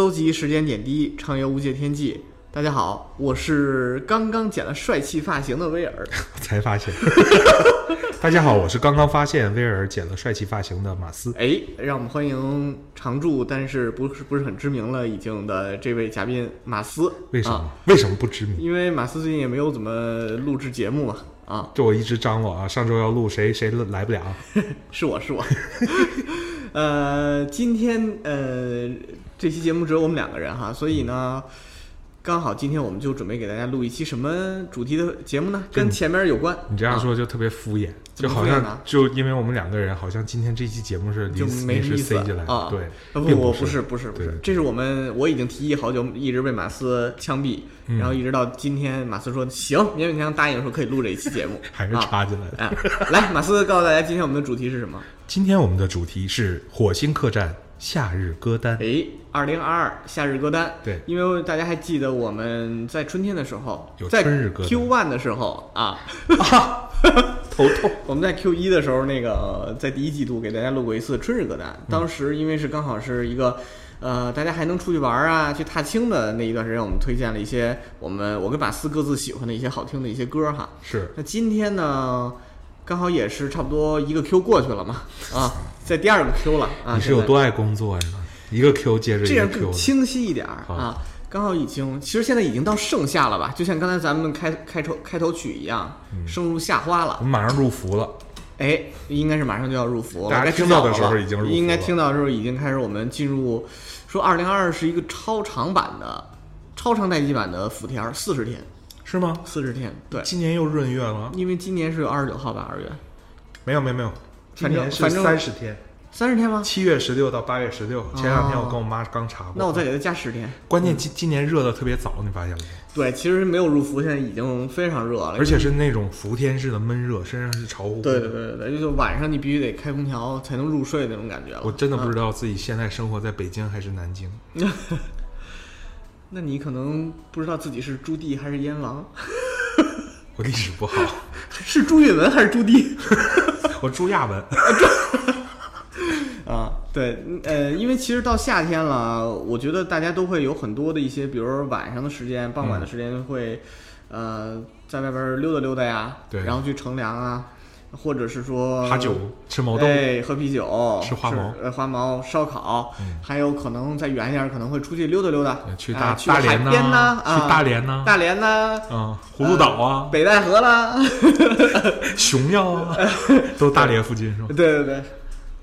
搜集时间点滴，畅游无界天际。大家好，我是刚刚剪了帅气发型的威尔。才发现。大家好，我是刚刚发现威尔剪了帅气发型的马斯。哎，让我们欢迎常驻但是不是不是很知名了已经的这位嘉宾马斯。为什么？啊为什么不知名？因为马斯最近也没有怎么录制节目嘛。啊，就我一直张罗啊，上周要录谁谁来不了。是 我是我。呃，今天呃这期节目只有我们两个人哈，所以呢，刚好今天我们就准备给大家录一期什么主题的节目呢？跟跟前面有关。你这样啊说就特别敷衍，就好像就因为我们两个人，好像今天这期节目是就临临时没什么意思塞进来。啊对，啊不并不是不是不是，这是我们我已经提议好久，一直被马斯枪毙，嗯然后一直到今天，马斯说行，勉勉强强答应说可以录这一期节目，还是啊插进来的。啊，来，马斯告诉大家今天我们的主题是什么？今天我们的主题是火星客栈夏日歌单。哎，二零二二夏日歌单。对因为大家还记得我们在春天的时候，有在春日歌单 Q one 的时候啊，头痛。我们在 Q 一的时候，那个在第一季度给大家录过一次春日歌单。嗯当时因为是刚好是一个，呃，大家还能出去玩啊，去踏青的那一段时间，我们推荐了一些我们我跟马斯各自喜欢的一些好听的一些歌哈。是那今天呢，刚好也是差不多一个 Q 过去了嘛，啊，在第二个 Q 了啊。你是有多爱工作呀？一个 Q 接着一个这样 Q 的。更清晰一点儿啊。刚好已经，其实现在已经到盛夏了吧？就像刚才咱们开开头开头曲一样，嗯升入夏花了我。们马上入伏了。哎，应该是马上就要入伏了。大家听到的时候已经入伏应该听到的时候已经开始，我们进入说二零二二是一个超长版的超长待机版的伏天，四十天，是吗？四十天。对，今年又闰月了？因为今年是有二十九号吧，二月没有没有没有，今反正年是反正三十天，三十天吗？七月十六到八月十六。前两天我跟我妈刚查过。那我再给她加十天。关键今今年热的特别早，你发现了没？对，其实没有入伏，现在已经非常热了，而且是那种伏天式的闷热，身上是潮乎乎的。对对对就是晚上你必须得开空调才能入睡那种感觉了。我真的不知道，道自己现在生活在北京还是南京。那你可能不知道自己是朱棣还是燕王，我历史不好，是朱允文还是朱棣？我朱亚文。啊，对，嗯呃，因为其实到夏天了，我觉得大家都会有很多的一些，比如说晚上的时间、傍晚的时间会，呃，在外边儿溜达溜达呀，对然后去乘凉啊，或者是说哈酒吃毛豆，哎，喝啤酒，吃花毛呃，花毛烧烤，嗯还有可能再远一点儿，可能会出去溜达溜达，去大啊去海大连边呐，啊去大连呐，大连呐，嗯，葫芦岛啊，北戴河啦，熊庙啊，都大连附近是吧？对对对，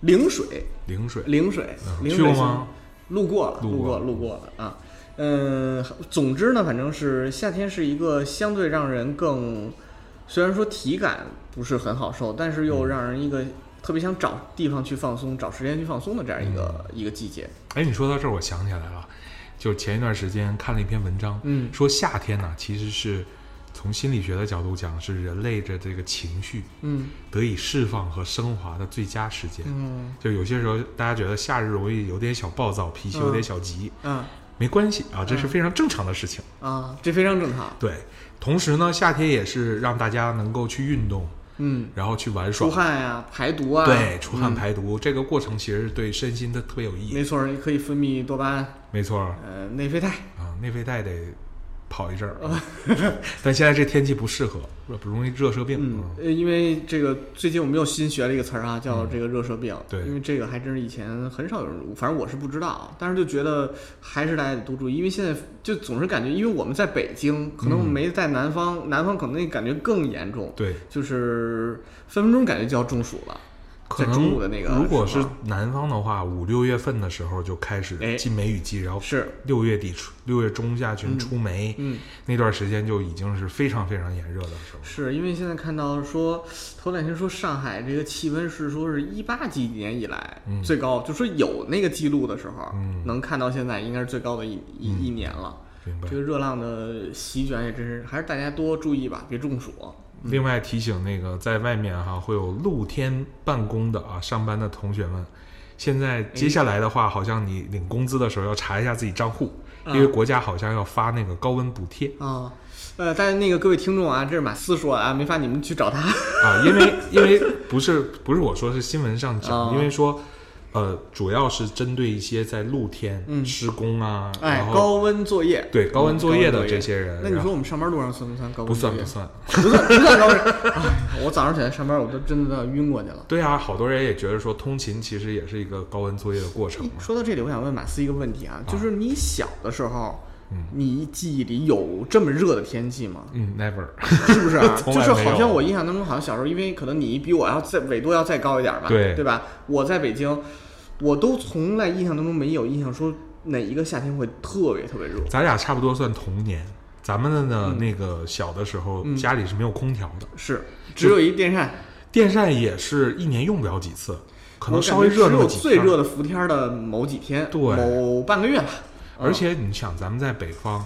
陵水，陵水陵水，嗯陵水去过吗？路过了，路过了路过路过了啊。嗯，总之呢，反正是夏天是一个相对让人更，虽然说体感不是很好受，但是又嗯让人一个特别想找地方去放松、找时间去放松的这样一个、嗯一个季节。哎，你说到这儿，我想起来了，就前一段时间看了一篇文章，嗯说夏天呢，其实是从心理学的角度讲，是人类的这个情绪嗯得以释放和升华的最佳时间。嗯就有些时候，大家觉得夏日容易有点小暴躁，脾气有点小急，嗯没关系啊，这是非常正常的事情。啊，这非常正常。对，同时呢，夏天也是让大家能够去运动，嗯，然后去玩耍。出，汗呀、排毒啊，对，出汗嗯排毒、这个过程其实对身心都特别有意义。没错儿，可以分泌多巴胺，没错。儿呃，内啡肽。啊，内啡肽得跑一阵儿，但现在这天气不适合，不容易热射病。嗯，呃，因为这个最近我们又新学了一个词儿啊，叫这个热射病。对。因为这个还真是以前很少有人，反正我是不知道，但是就觉得还是大家得多注意，因为现在就总是感觉，因为我们在北京，可能嗯没在南方，南方可能那感觉更严重，对，就是分分钟感觉就要中暑了。可在中能午的那个如果是南方的话，五六月份的时候就开始哎进梅雨季，然后是，六月底出六月中下旬出梅，嗯，那段时间就已经是非常非常炎热的时候。是因为现在看到说，头两天说上海这个气温是说是一八几年以来嗯最高，就说有那个记录的时候，嗯能看到现在应该是最高的一一、一年了。这。个热浪的席卷也真是，还是大家多注意吧，别中暑。另外提醒那个在外面哈会有露天办公的啊上班的同学们，现在接下来的话，好像你领工资的时候要查一下自己账户，啊因为国家好像要发那个高温补贴。啊，呃，但是那个各位听众啊，这是马斯说啊，没法你们去找他。啊，因为因为不是不是我说是新闻上讲，啊因为说呃主要是针对一些在露天嗯施工啊，哎高温作业，对高温作业的嗯这些人，那你说我们上班路上算不算高温？不算不算。不算，不算高温。哎，我早上起来上班，我都真的都要晕过去了。对啊，好多人也觉得说通勤其实也是一个高温作业的过程。说到这里，我想问马斯一个问题啊，就是你小的时候，嗯你记忆里有这么热的天气吗？嗯，never。是不是啊？就是好像我印象当中，好像小时候，因为可能你比我要再纬度要再高一点吧，对对吧？我在北京，我都从来印象当中没有印象说哪一个夏天会特别特别热。咱俩差不多算童年，咱们的呢、嗯那个小的时候、嗯家里是没有空调的，是，只有一电扇，电扇也是一年用不了几次，可能稍微热感觉只有那么几天。最热的伏天的某几天，对某半个月吧。而且你想，咱们在北方，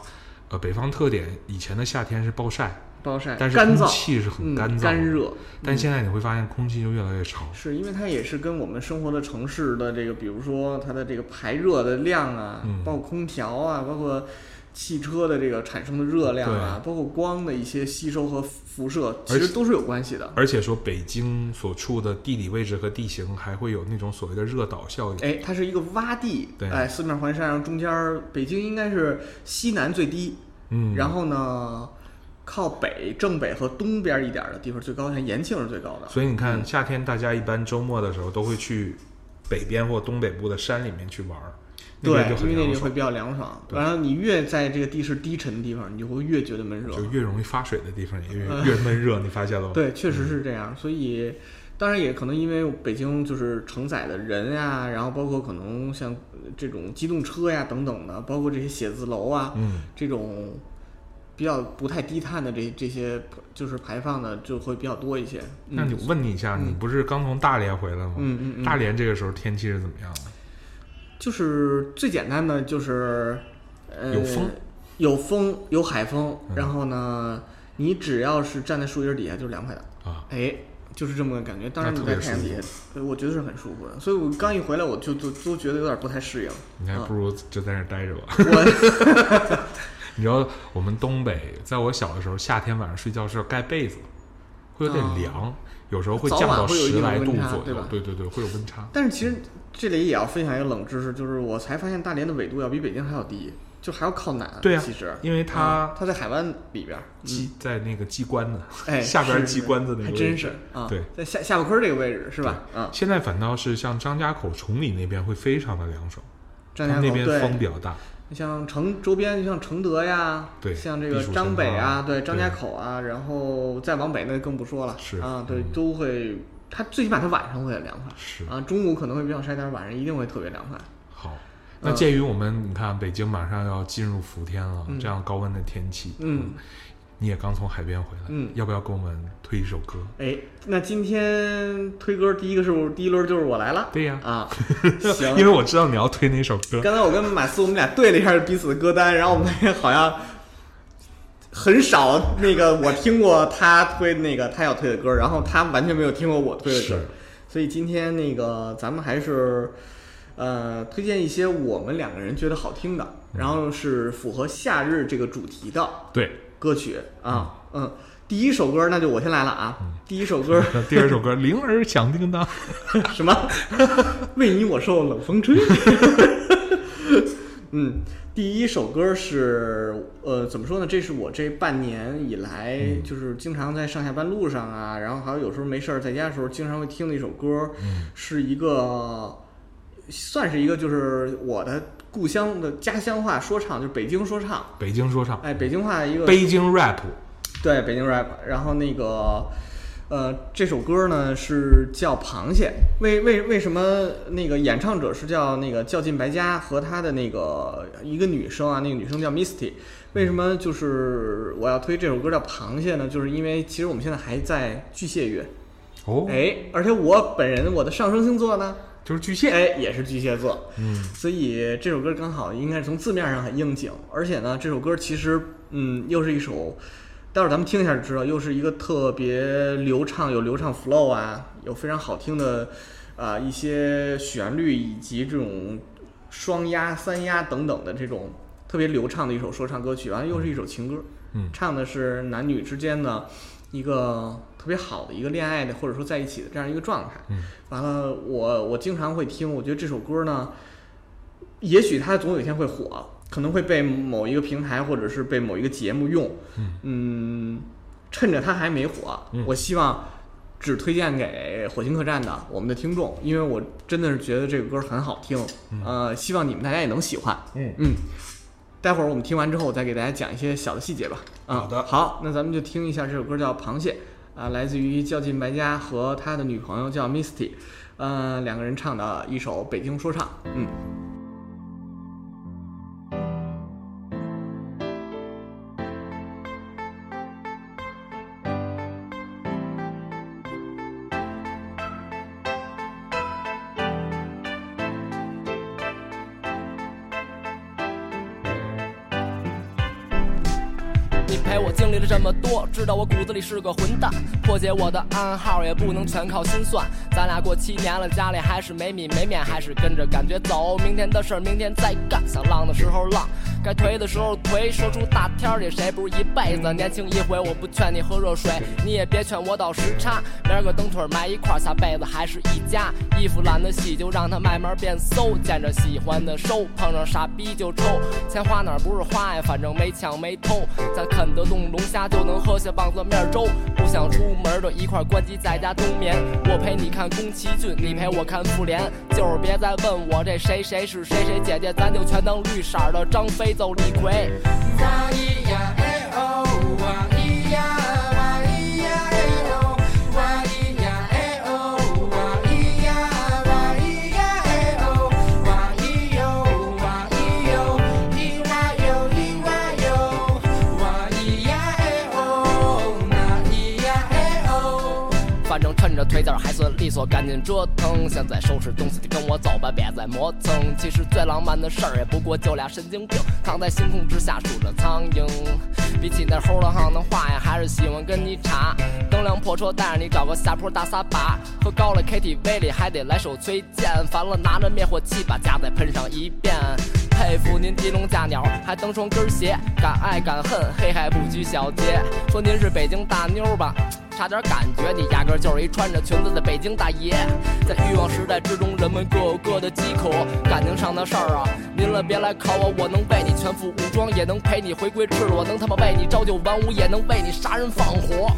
呃，北方特点，以前的夏天是暴晒，暴晒，但是空干燥，气是很嗯干燥、干。热。但现在你会发现空气就越来越潮。是因为它也是跟我们生活的城市的这个，比如说它的这个排热的量啊，嗯包括空调啊，包括汽车的这个产生的热量啊，包括光的一些吸收和辐射，其实都是有关系的。而且说北京所处的地理位置和地形还会有那种所谓的热岛效应。哎，它是一个洼地，对哎，四面环山，然后中间儿北京应该是西南最低，嗯，然后呢，靠北正北和东边一点儿的地方最高，像延庆是最高的。所以你看，嗯夏天大家一般周末的时候都会去北边或东北部的山里面去玩儿，对，因为那里会比较凉爽。然后你越在这个地势低沉的地方，你就会越觉得闷热。就越容易发水的地方也越、嗯越闷热，你发现了吗？对，确实是这样。所以，当然也可能因为北京就是承载的人呀，然后包括可能像呃这种机动车呀等等的，包括这些写字楼啊，嗯，这种比较不太低碳的这这些就是排放的就会比较多一些。嗯那你问你一下，嗯你不是刚从大连回来吗？嗯嗯嗯，大连这个时候天气是怎么样的？就是最简单的就是呃有风，有风有海风，嗯然后呢，你只要是站在树荫底下就是凉快的。啊，哎，就是这么个感觉。当然那你在太阳底下，呃我觉得是很舒服的。所以我刚一回来，我就都都觉得有点不太适应。你还不如就在那待着吧。我你知道我们东北，在我小的时候，夏天晚上睡觉是要盖被子，会有点哦凉，有时候会降到十来度左右对。对对对，会有温差。但是其实这里也要分享一个冷知识，就是我才发现大连的纬度要比北京还要低，就还要靠南。对啊其实因为它嗯它在海湾里边儿，机在那个机关呢，哎，下边是机关子那个还真是啊。对，在下下巴邲这个位置是吧？嗯，现在反倒是像张家口、崇礼那边会非常的凉爽，张家口那边风，比较大。像承周边，像承德呀，对像这个张北啊，对，张家口啊，然后再往北那更不说了，是啊，对，嗯都会，它最起码它晚上会很凉快，是啊，中午可能会比较晒，但是晚上一定会特别凉快。好。那鉴于我们你看北京马上要进入伏天了，嗯这样高温的天气，嗯，你也刚从海边回来，嗯。要不要给我们推一首歌？哎，那今天推歌第一个是不是第一轮就是我来了？对呀，啊，行，因为我知道你要推哪首歌。刚才我跟马斯我们俩对了一下彼此的歌单，然后我们发现好像很少那个我听过他推那个他要推的歌，然后他完全没有听过我推的歌，所以今天那个咱们还是呃推荐一些我们两个人觉得好听的，然后是符合夏日这个主题的。对，歌曲啊，嗯。第一首歌那就我先来了啊，第一首歌那第二首歌《铃儿响叮当》，什么？为你我受冷风吹。嗯，第一首歌是呃，怎么说呢？这是我这半年以来，嗯就是经常在上下班路上啊，然后还有有时候没事儿在家的时候，经常会听的一首歌，嗯是一个算是一个就是我的故乡的家乡话说唱，就是北京说唱，北京说唱，哎，北京话的一个北京 rap，对，北京 rap。然后那个，呃，这首歌呢是叫《螃蟹》。为为为什么那个演唱者是叫那个较劲白家和他的那个一个女生啊？那个女生叫 Misty。为什么就是我要推这首歌叫《螃蟹》呢？就是因为其实我们现在还在巨蟹月，哦，哎，而且我本人我的上升星座呢就是巨蟹。哎，也是巨蟹座，嗯，所以这首歌刚好应该是从字面上很应景，而且呢，这首歌其实嗯，又是一首，待会儿咱们听一下就知道，又是一个特别流畅，有流畅 flow 啊，有非常好听的啊、一些旋律以及这种双押、三押等等的这种特别流畅的一首说唱歌曲，完了又是一首情歌，嗯。唱的是男女之间的一个特别好的一个恋爱的或者说在一起的这样一个状态。嗯。完了，我我经常会听，我觉得这首歌呢，也许它总有一天会火，可能会被某一个平台或者是被某一个节目用。嗯。趁着它还没火，嗯。我希望只推荐给火星客栈的我们的听众，因为我真的是觉得这个歌很好听，呃，希望你们大家也能喜欢。嗯。嗯，待会儿我们听完之后，我再给大家讲一些小的细节吧。嗯、好的好，那咱们就听一下这首歌叫《螃蟹》，啊、来自于较劲白家和他的女朋友叫 Misty，呃，两个人唱的一首北京说唱。嗯。我骨子里是个混蛋。破解我的暗号也不能全靠心算。咱俩过七年了，家里还是没米没面，还是跟着感觉走。明天的事儿明天再干，想浪的时候浪，该颓的时候颓。说出大天儿里，谁不是一辈子？年轻一回，我不劝你喝热水，你也别劝我倒时差。明儿个蹬腿儿埋一块儿，下辈子还是一家。衣服懒得洗，就让它慢慢变馊。见着喜欢的收，碰上傻逼就抽。钱花哪儿不是花呀？反正没抢没偷。咱啃得动龙虾，就能喝下棒子面粥。不想出门的一块儿关机在家冬眠。我陪你看宫崎骏，你陪我看复联。就是别再问我这谁谁是谁谁姐姐，咱就全当绿色的张飞走李逵。腿子儿还算利索，赶紧折腾。现在收拾东西，跟我走吧，别再磨蹭。其实最浪漫的事儿，也不过就俩神经病，躺在星空之下数着苍蝇。比起那齁了夯的话呀，还是喜欢跟你吵。蹬辆破车带着你找个下坡大撒把，喝高了 KTV 里还得来首崔健，烦了拿着灭火器把家再喷上一遍。佩服您提笼架鸟，还蹬双跟鞋，敢爱敢恨，黑还不拘小节。说您是北京大妞吧？差点感觉你压根就是一穿着裙子的北京大爷。在欲望时代之中，人们各有各的饥渴，感情上的事儿啊，您了别来考我，我能为你全副武装，也能陪你回归赤裸，能他妈为你朝九晚五，也能为你杀人放火。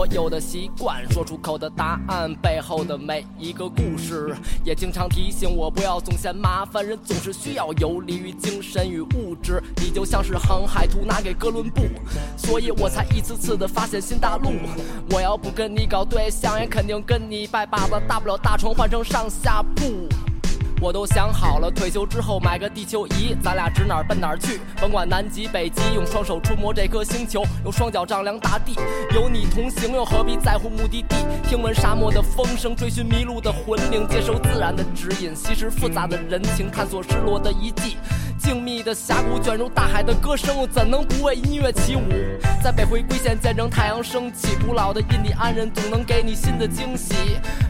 所有的习惯，说出口的答案背后的每一个故事，也经常提醒我不要总嫌麻烦，人总是需要游离于精神与物质。你就像是航海图拿给哥伦布，所以我才一次次的发现新大陆。我要不跟你搞对象，也肯定跟你拜把子，大不了大床换成上下铺。我都想好了，退休之后买个地球仪，咱俩指哪儿奔哪儿去，甭管南极北极，用双手触摸这颗星球，用双脚丈量大地，有你同行，又何必在乎目的地？听闻沙漠的风声，追寻迷路的魂灵，接受自然的指引，吸食复杂的人情，探索失落的遗迹。静谧的峡谷卷入大海的歌声，我怎能不为音乐起舞？在北回归线见证太阳升起，古老的印第安人总能给你新的惊喜。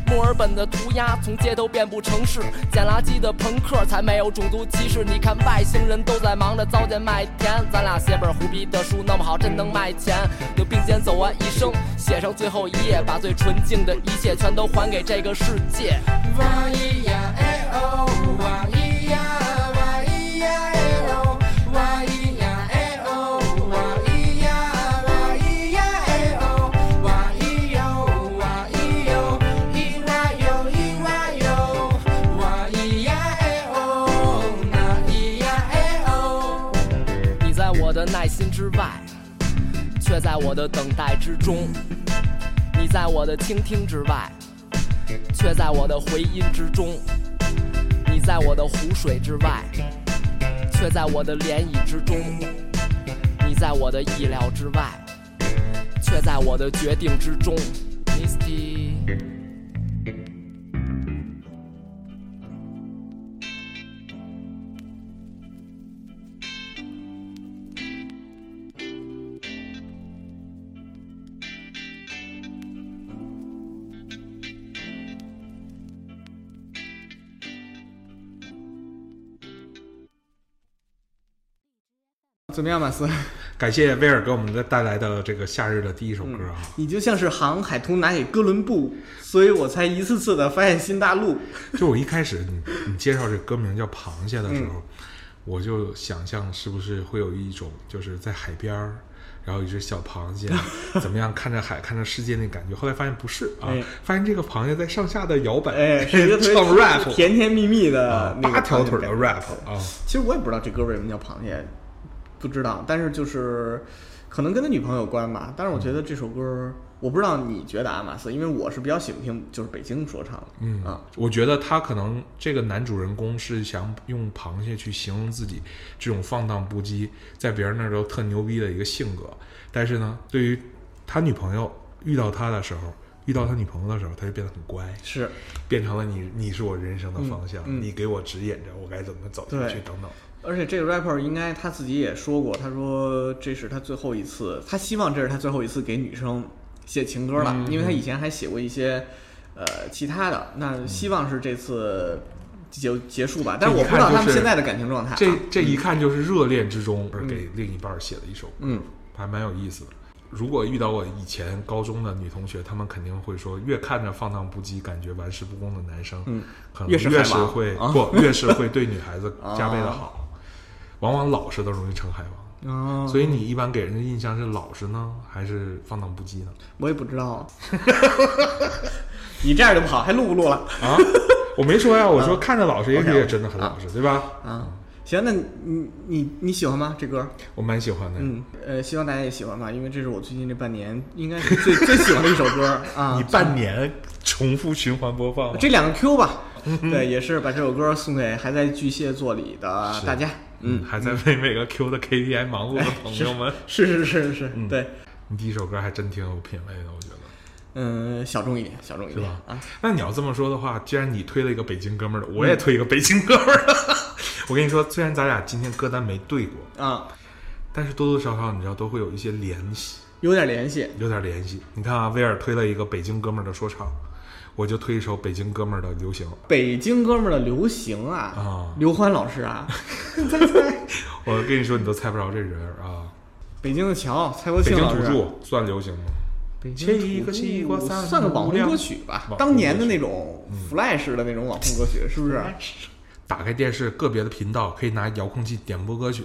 墨尔本的涂鸦从街头遍布城市，捡垃圾的朋克才没有种族歧视。你看外星人都在忙着糟践麦田，咱俩写本胡逼的书那么好，真能卖钱。就并肩走完一生，写上最后一页，把最纯净的一切全都还给这个世界。却在我的等待之中。你在我的倾听之外，却在我的回音之中。你在我的湖水之外，却在我的涟漪之中。你在我的意料之外，却在我的决定之中。Misty。怎么样，马斯？感谢威尔给我们的带来的这个夏日的第一首歌啊，你就像是航海图拿给哥伦布，所以我才一次次的发现新大陆。就我一开始你你介绍这歌名叫《螃蟹》的时候，我就想象是不是会有一种就是在海边儿，然后一只小螃蟹 怎么样看着海看着世界那感觉。后来发现不是啊，哎发现这个螃蟹在上下的摇摆，哎，是一个特别唱 rap，甜甜蜜蜜的啊那个八条腿的 rap 啊，其实我也不知道这歌为什么叫螃蟹，不知道，但是就是可能跟他女朋友有关吧。但是我觉得这首歌，我不知道你觉得阿玛斯，因为我是比较喜欢听就是北京说唱的，嗯啊，我觉得他可能这个男主人公是想用螃蟹去形容自己这种放荡不羁，在别人那儿都特牛逼的一个性格。但是呢，对于他女朋友遇到他的时候，遇到他女朋友的时候，他就变得很乖，是变成了你，你是我人生的方向，嗯嗯你给我指引着我该怎么走下去等等。而且这个 rapper 应该他自己也说过，他说这是他最后一次，他希望这是他最后一次给女生写情歌了，嗯因为他以前还写过一些呃其他的，那希望是这次就结束吧。但是我不知道他们现在的感情状态、啊。这这一看就是热恋之中而给另一半写的一首歌，嗯，还蛮有意思的。如果遇到我以前高中的女同学，她们肯定会说，越看着放荡不羁、感觉玩世不恭的男生，嗯，可能越是会、啊不越是会对女孩子 加倍的好。往往老实的容易成海王，哦，所以你一般给人的印象是老实呢，还是放荡不羁呢？我也不知道。你这样就不好，还录不录了？啊，我没说呀，我说看着老实，也许也真的很老实，对吧？啊，行，那你你你你喜欢吗？这歌？我蛮喜欢的。嗯，呃，希望大家也喜欢吧，因为这是我最近这半年应该是最 最喜欢的一首歌啊。你半年重复循环播放，这两个 Q 吧，对，也是把这首歌送给还在巨蟹座里的大家。嗯，还在为每个 Q 的 KPI 忙碌的朋友们，是是是是，嗯对，你第一首歌还真挺有品味的，我觉得。嗯，小众一点，小众一点是吧啊。那你要这么说的话，既然你推了一个北京哥们儿的，我也推一个北京哥们儿的。我跟你说，虽然咱俩今天歌单没对过，啊，但是多多少少你知道都会有一些联系，有点联系。有点联系。你看啊，威尔推了一个北京哥们儿的说唱，我就推一首北京哥们儿的流行。北京哥们儿的流行啊，啊刘欢老师啊，我跟你说，你都猜不着这人儿啊。北京的桥，蔡国北京庆老师。土著算流行吗？北切一个京土西瓜三算个网红歌曲吧当年的那种 flash 的那种网红歌曲，是不是？打开电视，个别的频道可以拿遥控器点播歌曲，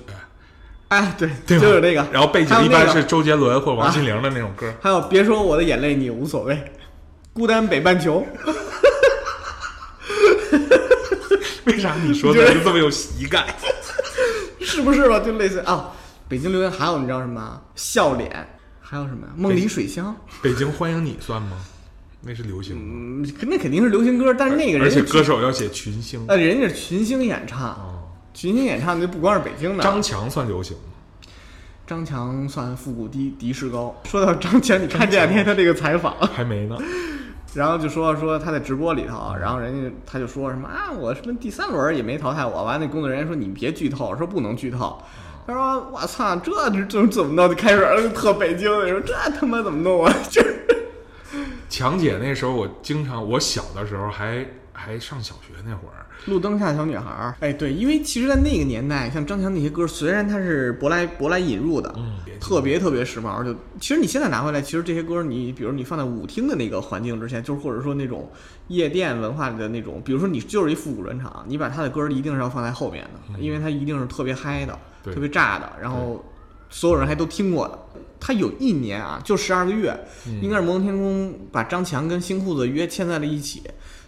哎，对，对就是那个。然后背景一般是周杰伦或者王心凌的那种歌。还有别说我的眼泪你无所谓，孤单北半球。为啥你说的就这么有喜感？是不是吧？就类似啊，北京流行还有你知道什么？笑脸，还有什么呀？梦里水乡，北京欢迎你算吗？那是流行吗？嗯，那肯定是流行歌，但是那个人而且歌手要写群星。呃，人家是群星演唱，哦，群星演唱就不光是北京的。张强算流行吗？张强算复古低迪士高。说到张强，你看这两天他这个采访，还没呢。然后就说说他在直播里头，然后人家他就说什么啊，我什么第三轮也没淘汰我，完了那工作人员说你别剧透，说不能剧透。他说我操，这这怎么弄？就开始特北京的说这他妈怎么弄啊？就是强姐那时候，我经常，我小的时候还还上小学那会儿，路灯下的小女孩儿，哎，对，因为其实，在那个年代，像张强那些歌，虽然它是舶来舶来引入的，嗯，特别特别时髦。就其实你现在拿回来，其实这些歌你，比如你放在舞厅的那个环境之下，就是或者说那种夜店文化里的那种，比如说你就是一复古专场，你把他的歌一定是要放在后面的，因为他一定是特别嗨的，特别炸的，然后所有人还都听过的。他有一年啊，就十二个月，嗯应该是摩登天空把张强跟新裤子约签在了一起，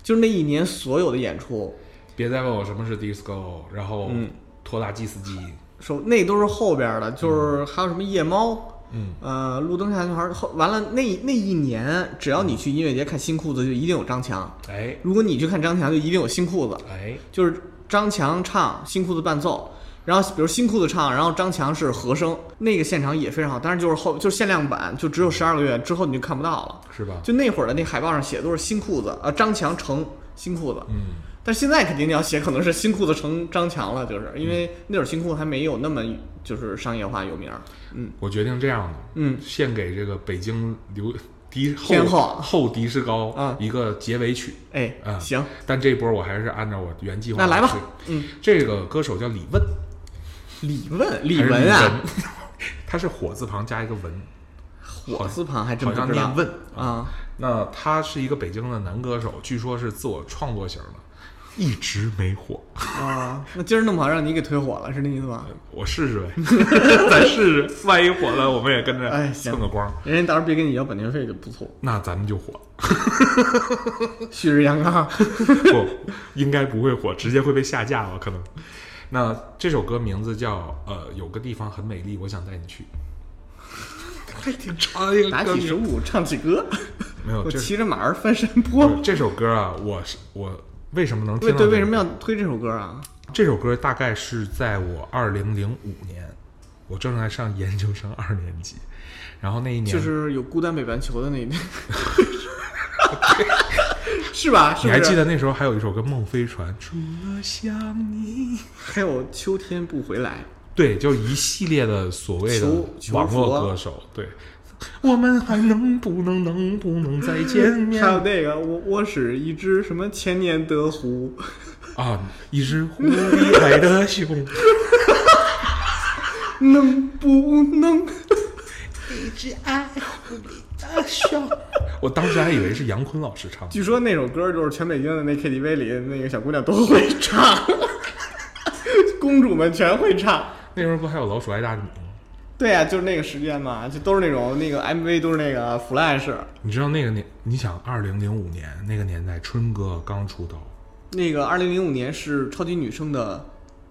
就是那一年所有的演出，别再问我什么是 disco，然后嗯。拖拉机司机，说那都是后边的，就是还有什么夜猫，嗯，呃，路灯下的女孩后完了那那一年，只要你去音乐节看新裤子，就一定有张强。哎。如果你去看张强，就一定有新裤子，哎，就是张强唱新裤子伴奏。然后，比如新裤子唱，然后张强是和声，那个现场也非常好。但是就是后就是限量版，就只有十二个月之后你就看不到了。是吧？就那会儿的那海报上写的都是新裤子，呃，张强成新裤子。嗯，但现在肯定你要写，可能是新裤子成张强了，就是因为那会儿新裤子还没有那么就是商业化有名儿。嗯我决定这样的，嗯，献给这个北京刘迪天后后迪士高啊一个结尾曲。哎，啊行，但这波我还是按照我原计划那来吧。嗯，这个歌手叫李问，李问，李文啊，文，他是火字旁加一个文，火字旁还真好像不知道念问啊。那他是一个北京的男歌手，据说是自我创作型的，一直没火。啊，那今儿弄不好让你给推火了，是那意思吧？我试试呗，咱试试，万一火了，我们也跟着哎蹭个光。人家到时候别跟你要版权费就不错。那咱们就火，旭日阳刚，不，应该不会火，直接会被下架了，可能。那这首歌名字叫呃，有个地方很美丽，我想带你去。还挺长的一个打歌名，起十五，唱起歌，没有我这骑着马儿翻山坡。这首歌啊，我是我为什么能听对对，到这个为什么要推这首歌啊？这首歌大概是在我二零零五年，我正在上研究生二年级，然后那一年就是有孤单北半球的那一年，是吧？是是你还记？得那时候还有一首歌《梦飞船》，除了想你，还有秋天不回来，对，就一系列的所谓的网络歌手，对，我们还能不能能不能再见面还有那个我我是一只什么千年的狐，啊？一只狐狸爱的熊，能不能？一直爱狐狸的熊。我当时还以为是杨坤老师唱的，据说那首歌就是全北京的那 KTV 里那个小姑娘都会唱，公主们全会唱。那时候不还有老鼠爱大米吗？对呀、就是那个时间嘛，就都是那种那个 MV 都是那个 Flash，你知道那个年，你想二零零五年那个年代，春哥刚出道，那个二零零五年是超级女声的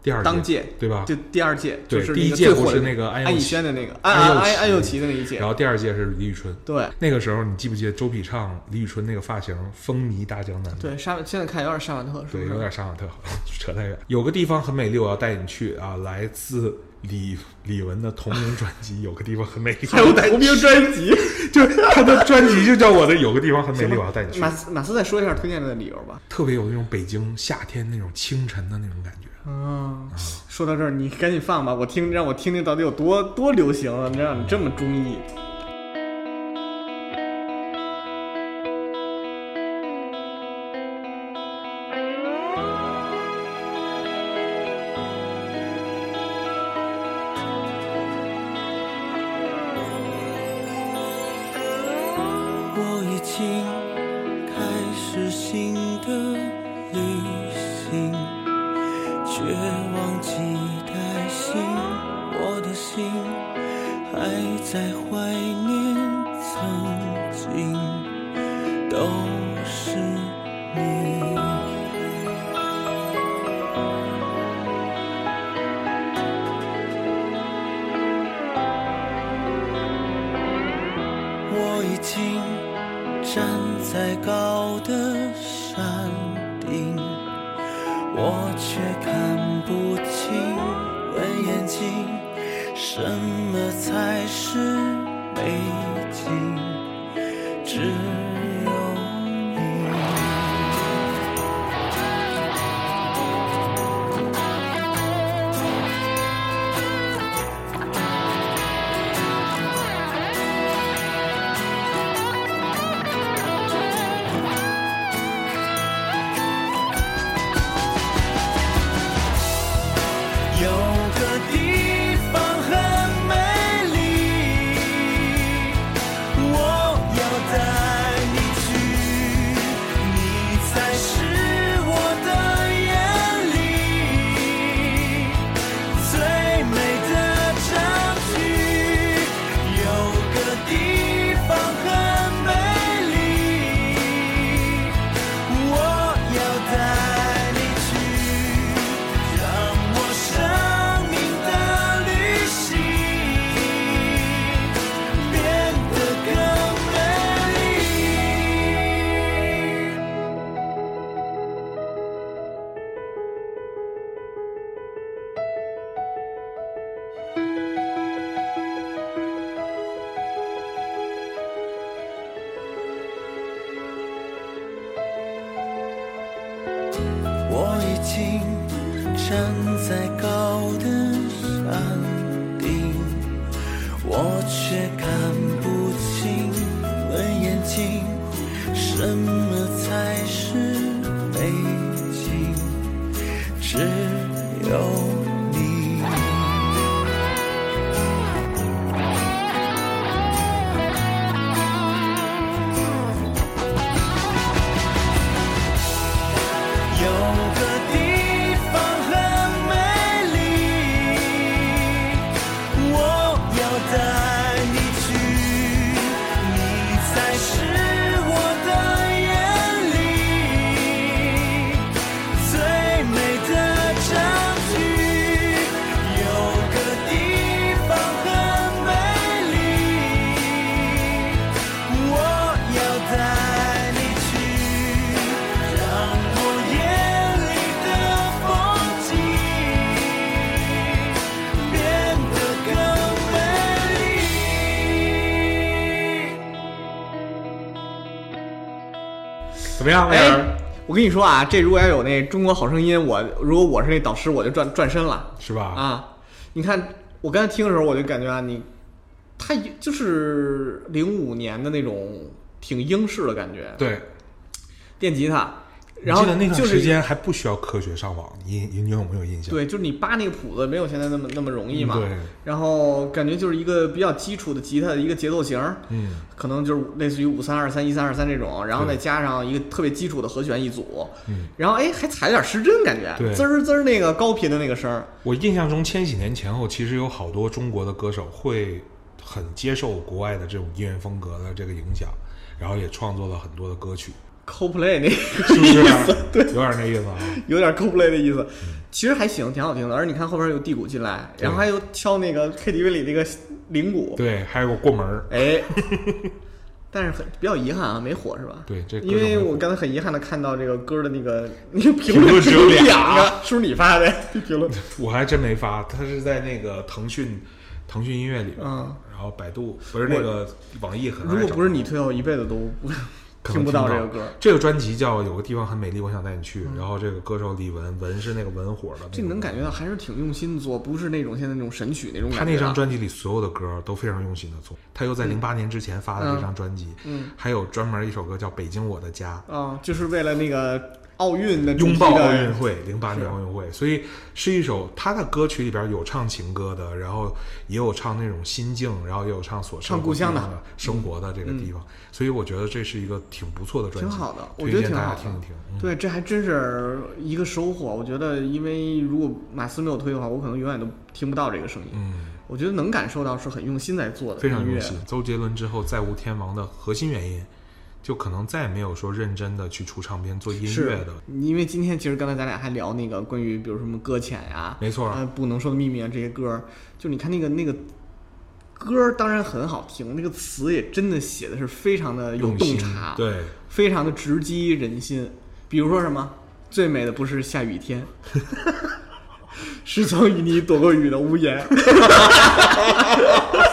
第二当届，对吧？就第二届，对就是第一届不是那个安安以轩的那个安安安安又琪的那一届然，后第二届是李宇春。对那个时候你记不记得周笔畅、李宇春那个发型风靡大江南北？对，沙现在看有点沙瓦特，对，是？有点杀马特，扯太远。有个地方很美丽，我要带你去啊！来自李李玟的同名专辑《有个地方很美丽 》，还有同名专辑。就是他的专辑就叫我的《有个地方很美丽》，我要带你去马。斯马斯再说一下推荐的理由吧。特别有那种北京夏天那种清晨的那种感觉。嗯，说到这儿，你赶紧放吧，我听让我听听到底有多多流行啊！让你这么中意。我已经站在高的山顶，我却看不清，问眼睛，什么才是美景？只么样，威哎？，我跟你说啊，这如果要有那《中国好声音》，我如果我是那导师，我就转转身了是吧？啊！你看，我刚才听的时候，我就感觉啊，你他就是零五年的那种挺英式的感觉，对，电吉他，然后记得那段时间还不需要科学上网，你你你有没有印象？对，就是你扒那个谱子没有现在那么那么容易嘛。嗯对然后感觉就是一个比较基础的吉他的一个节奏型，嗯，可能就是类似于五三二三一三二三这种，然后再加上一个特别基础的和弦一组，嗯，然后哎还踩了点失真感觉，滋儿滋儿那个高频的那个声儿，我印象中千禧年前后，其实有好多中国的歌手会很接受国外的这种音乐风格的这个影响，然后也创作了很多的歌曲，，CoPlay 那个是不是？对，有点那意思啊。有点 CoPlay 的意思，嗯其实还行，挺好听的。而你看后边有地鼓进来，然后还有敲那个 KTV 里那个铃鼓，对，还有个过门儿。哎，但是很比较遗憾啊，没火是吧？对，这歌因为我刚才很遗憾的看到这个歌的那个那个 评评论只有两俩个，是不是你发的这 评论？我还真没发，他是在那个腾讯腾讯音乐里边，嗯然后百度不是那个网易很如果不是你推，我一辈子都不听不到到这个歌。这个专辑叫《有个地方很美丽，我想带你去》，然后这个歌手李玟，玟是那个文火的那个，这你能感觉到还是挺用心做，不是那种现在那种神曲那种感觉啊。他那张专辑里所有的歌都非常用心的做，他又在零八年之前发的这张专辑，嗯还有专门一首歌叫《北京我的家啊，就是为了那个奥运的》，拥抱奥运会，零八年奥运会，所以是一首他的歌曲里边有唱情歌的，然后也有唱那种心境，然后也有唱所生唱故乡的的生活的这个地方，所以我觉得这是一个挺不错的专辑，挺好的我觉得挺好的大家听一听。嗯对，这还真是一个收获。我觉得，因为如果马斯没有推的话，我可能永远都听不到这个声音。嗯，我觉得能感受到是很用心在做的。非常用心。周杰伦之后再无天王的核心原因，就可能再也没有说认真的去出唱片做音乐的。因为今天其实刚才咱俩还聊那个关于比如什么搁浅呀，没错呃，不能说的秘密啊这些歌儿，就你看那个那个歌儿当然很好听，那个词也真的写的是非常的有洞察，，对，非常的直击人心。比如说什么，最美的不是下雨天，是曾与你躲过雨的屋檐。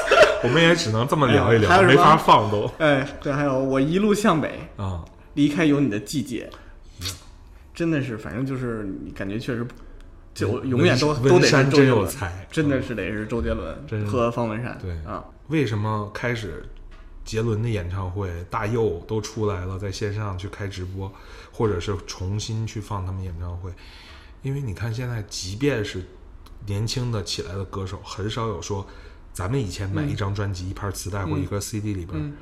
我们也只能这么聊一聊，没法放都哎，对，还有我一路向北，啊。离开有你的季节，真的是，反正就是你感觉确实，就永远都文都得是周杰伦，有才真的是得是周杰伦和方文山，对啊，为什么开始杰伦的演唱会，大佑都出来了，在线上去开直播，或者是重新去放他们演唱会？因为你看现在，即便是年轻的起来的歌手，很少有说咱们以前买一张专辑、一盘磁带或一个 CD 里边嗯。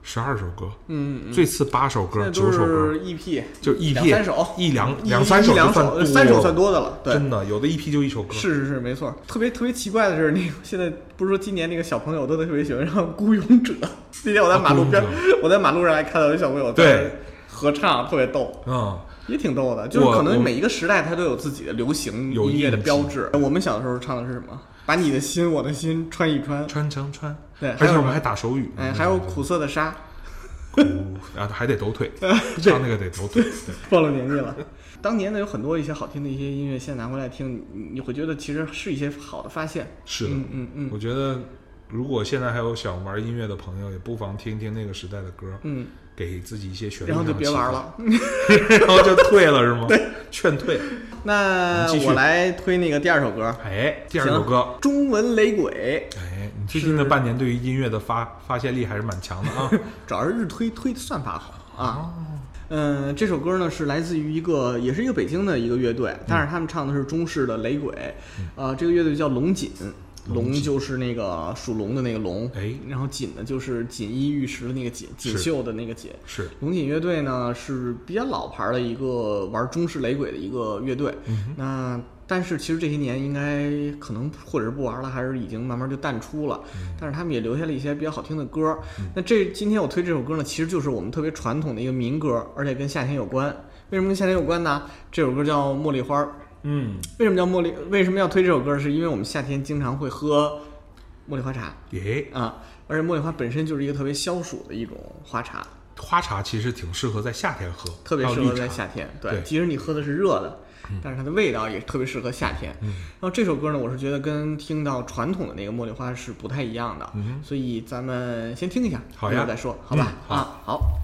十二首歌，嗯，嗯最次八首歌、九首歌，是 EP，就 EP 两三首。一两两三首两三首算多的了，对，真的有的 EP 就一首歌，是是是，没错。特别特别奇怪的是，那个现在不是说今年那个小朋友都特别喜欢唱《孤勇者 》。那天我在马路边，啊我在马路上还看到有小朋友在对。合唱，特别逗。嗯，也挺逗的，就是可能每一个时代它都有自己的流行有音乐的标志。我们小的时候唱的是什么？把你的心，我的心穿一穿。穿成穿，对而且我们还打手语呢，哎，还有苦涩的沙，哭，然后还得抖腿，唱那个得抖腿，对。暴露年纪了。当年呢，有很多一些好听的一些音乐，现在拿回来听，你你会觉得其实是一些好的发现。是的，嗯嗯嗯我觉得如果现在还有想玩音乐的朋友，也不妨听听那个时代的歌，嗯，给自己一些旋律然后就别玩了。然后就退了是吗？对劝退。那我来推那个第二首歌，哎，第二首歌，中文雷鬼，哎，你最近的半年对于音乐的发发现力还是蛮强的啊。主要是日推推的算法好哦啊。嗯，这首歌呢是来自于一个，也是一个北京的一个乐队，但是他们唱的是中式的雷鬼。呃，这个乐队叫龙锦，龙就是那个属龙的那个龙，哎然后锦呢就是锦衣玉食的那个锦，锦绣的那个锦。是，龙锦乐队呢是比较老牌的一个玩中式雷鬼的一个乐队。嗯那但是其实这些年应该可能或者是不玩了，还是已经慢慢就淡出了。嗯但是他们也留下了一些比较好听的歌。那这今天我推这首歌呢，其实就是我们特别传统的一个民歌，而且跟夏天有关。为什么跟夏天有关呢？这首歌叫《茉莉花》。嗯，为什么叫茉莉？为什么要推这首歌？是因为我们夏天经常会喝茉莉花茶耶，啊，而且茉莉花本身就是一个特别消暑的一种花茶。花茶其实挺适合在夏天喝，特别适合在夏天。对，对即使你喝的是热的，但是它的味道也特别适合夏天。嗯然后这首歌呢，我是觉得跟听到传统的那个茉莉花是不太一样的，嗯所以咱们先听一下，好呀一会儿再说，好吧？嗯好啊，好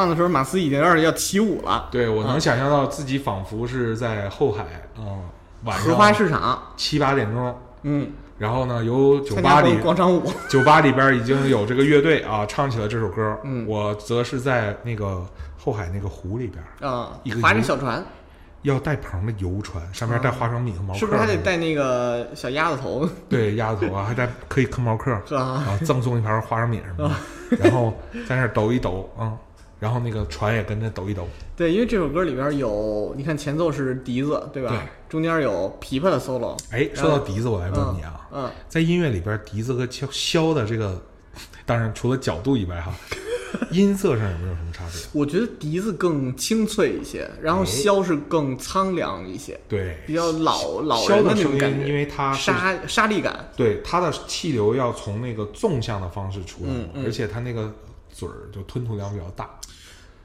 放的时候，马斯已经有点要起舞了。对我能想象到自己仿佛是在后海啊、晚荷花上市场，七八点钟，嗯，然后呢，有酒吧里广广场舞，酒吧里边已经有这个乐队啊唱起了这首歌，嗯我则是在那个后海那个湖里边，啊一个，划着小船，要带棚的游船，上面带花生米和毛克，是不是还得带那个小鸭子头？对鸭子头啊，还带可以嗑毛克是吧？啊，赠送一盘花生米什么啊的，然后在那儿抖一抖啊、嗯然后那个船也跟着抖一抖，对，因为这首歌里边有，你看前奏是笛子，对吧？对中间有琵琶的 solo。哎，说到笛子，我来问你啊，嗯，在音乐里边，笛子和箫箫的这个，当然除了角度以外哈，音色上有没有什么差别？我觉得笛子更清脆一些，然后哎箫是更苍凉一些，对，比较老老人的那种感觉，因为它沙沙粒感。对它的气流要从那个纵向的方式出来，嗯嗯而且它那个嘴儿就吞吐量比较大，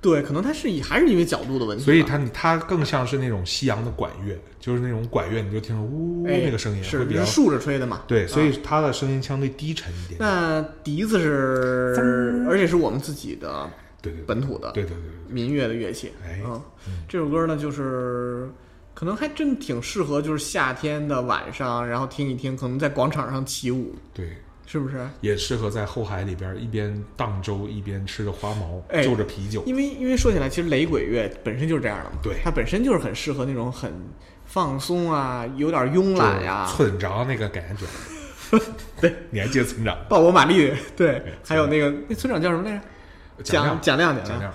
对，可能它是以还是因为角度的问题，所以它它更像是那种西洋的管乐，就是那种管乐，你就听着呜哎那个声音是会比较是竖着吹的嘛？对，所以啊它的声音相对低沉一点。那笛子是，而且是我们自己的对对对本土的对对对对民乐的乐器。哎嗯，这首歌呢，就是可能还真挺适合，就是夏天的晚上，然后听一听，可能在广场上起舞，对，是不是？也适合在后海里边一边荡舟一边吃着花毛，哎就着啤酒。因为因为说起来，其实雷鬼乐本身就是这样的嘛，对它本身就是很适合那种很放松啊，有点慵懒呀、就村长那个感觉。对，你还记得村长？鲍勃马利，对，还有那个那村长叫什么来着？蒋，蒋亮，蒋亮。蒋亮。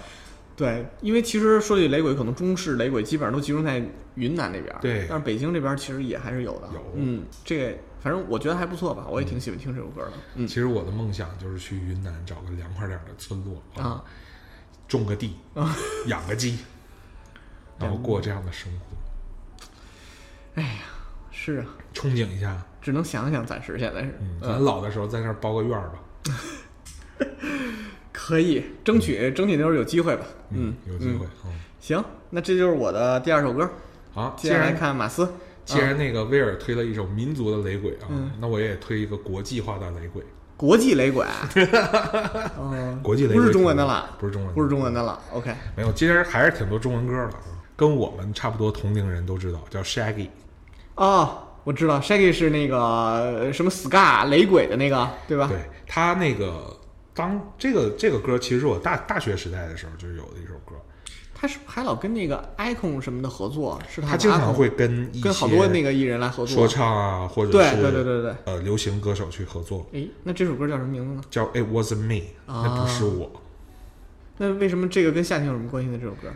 对，因为其实说起雷鬼，可能中式雷鬼基本上都集中在云南那边，对但是北京这边其实也还是有的。有嗯，这个反正我觉得还不错吧，我也挺喜欢听这首歌的。嗯其实我的梦想就是去云南找个凉快点的村落啊，种个地，啊，养个鸡，然后过这样的生活，哎呀是啊，憧憬一下。只能想想，暂时现在是，咱老的时候在那儿包个院儿吧。可以争取争取那时候有机会吧。嗯，有机会。嗯，行，那这就是我的第二首歌。好，接下来看马斯，既然那个威尔推了一首民族的雷鬼啊嗯，那我也推一个国际化的雷鬼。国际雷鬼，嗯，国际雷鬼不是中文的了，不是中文不是中文的了。OK，没有，其实还是挺多中文歌的，跟我们差不多同龄人都知道，叫 Shaggy。哦，我知道，Shaggy 是那个呃什么 ska 雷鬼的那个，对吧？对他那个当这个这个歌，其实是我大大学时代的时候就有的一首歌。他是不是还老跟那个 icon 什么的合作？是他的经常会跟一些跟好多那个艺人来合作说唱啊，或者对是对对对对呃流行歌手去合作，诶，那这首歌叫什么名字呢？叫 It Wasn't Me，啊那不是我。那为什么这个跟夏天有什么关系呢？这首歌，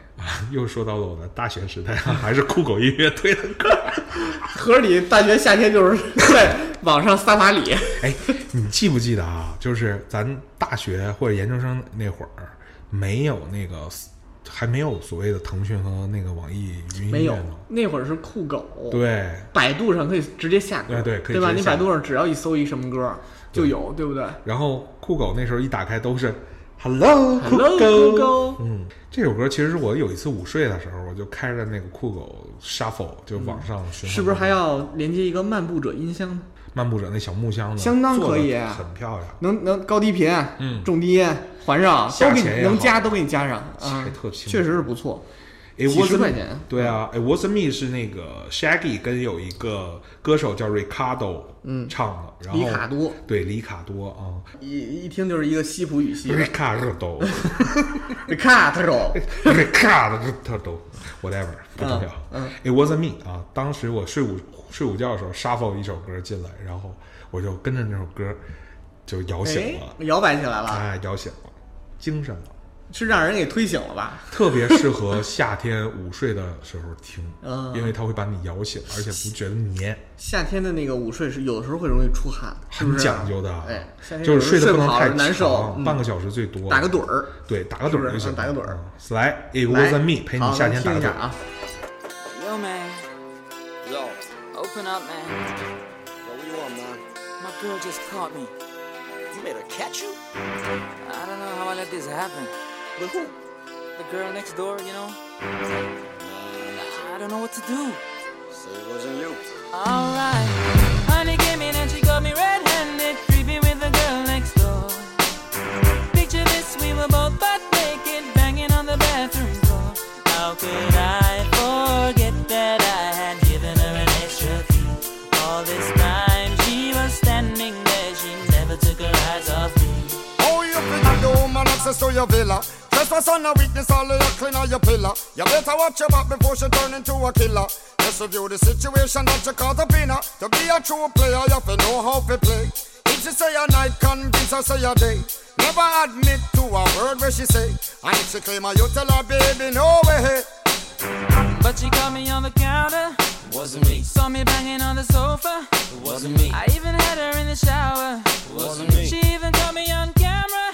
又说到了我的大学时代，还是酷狗音乐推的歌。合理大学夏天就是在网上撒把里，哎，你记不记得啊？就是咱大学或者研究生那会儿，没有那个，还没有所谓的腾讯和那个网易云音没有乐呢。那会儿是酷狗，，对，百度上可以直接下歌，对对对吧？你百度上只要一搜一什么歌就有，对不对然后酷狗那时候一打开都是 Hello 酷狗。酷狗，嗯，这首歌其实是我有一次午睡的时候，我就开着那个酷狗 Shuffle 就网上循环。是不是还要连接一个漫步者音箱呢？漫步者那小木箱子？相当可以很漂亮。能能高低频、嗯重低音、环绕都给你能加，都给你加上啊确实是不错。It 几十块钱对啊，It wasn't me 是那个 Shaggy 跟有一个歌手叫 Ricardo 嗯唱的，然后里卡多对里卡多啊一一听就是一个西普语系的。，Ricardo 卡特肉，Ricardo whatever 不重要。嗯 It wasn't me 啊，当时我睡午睡午觉的时候 shuffle 一首歌进来，然后我就跟着那首歌就摇醒哎了，，摇摆起来了，哎，摇醒了，精神了。是让人给推醒了吧？特别适合夏天午睡的时候听，嗯因为它会把你摇醒，而且不觉得黏，夏天的那个午睡是有的时候会容易出汗，很？讲究的。哎，夏天就是睡得睡不能太难受半个小时最多。打个盹儿。对，打个盹儿就行打个盹儿嗯。来，It 来 wasn't me，陪你夏天打个盹儿。啊。Yo, man. Yo, Open up, man. what you want, man? My girl just caught me. You made her catch you? I don't know how I let this happen. With who? The girl next door, you know? I don't know what to do. Say it wasn't you. Alright. Honey came in and she got me red access to your villa. Trespass on a weakness, all of your clean on your pillar. You better watch your back before she turn into a killer. Just review the situation that you caught up in her. To be a true player, you have to know how to play. If she say a night, convince her say a day. Never admit to a word where she say. And if she claim her, you tell her, baby, no way. But she caught me on the counter. Wasn't me. Saw me banging on the sofa. Wasn't me. I even had her in the shower. Wasn't me. She even caught me on camera.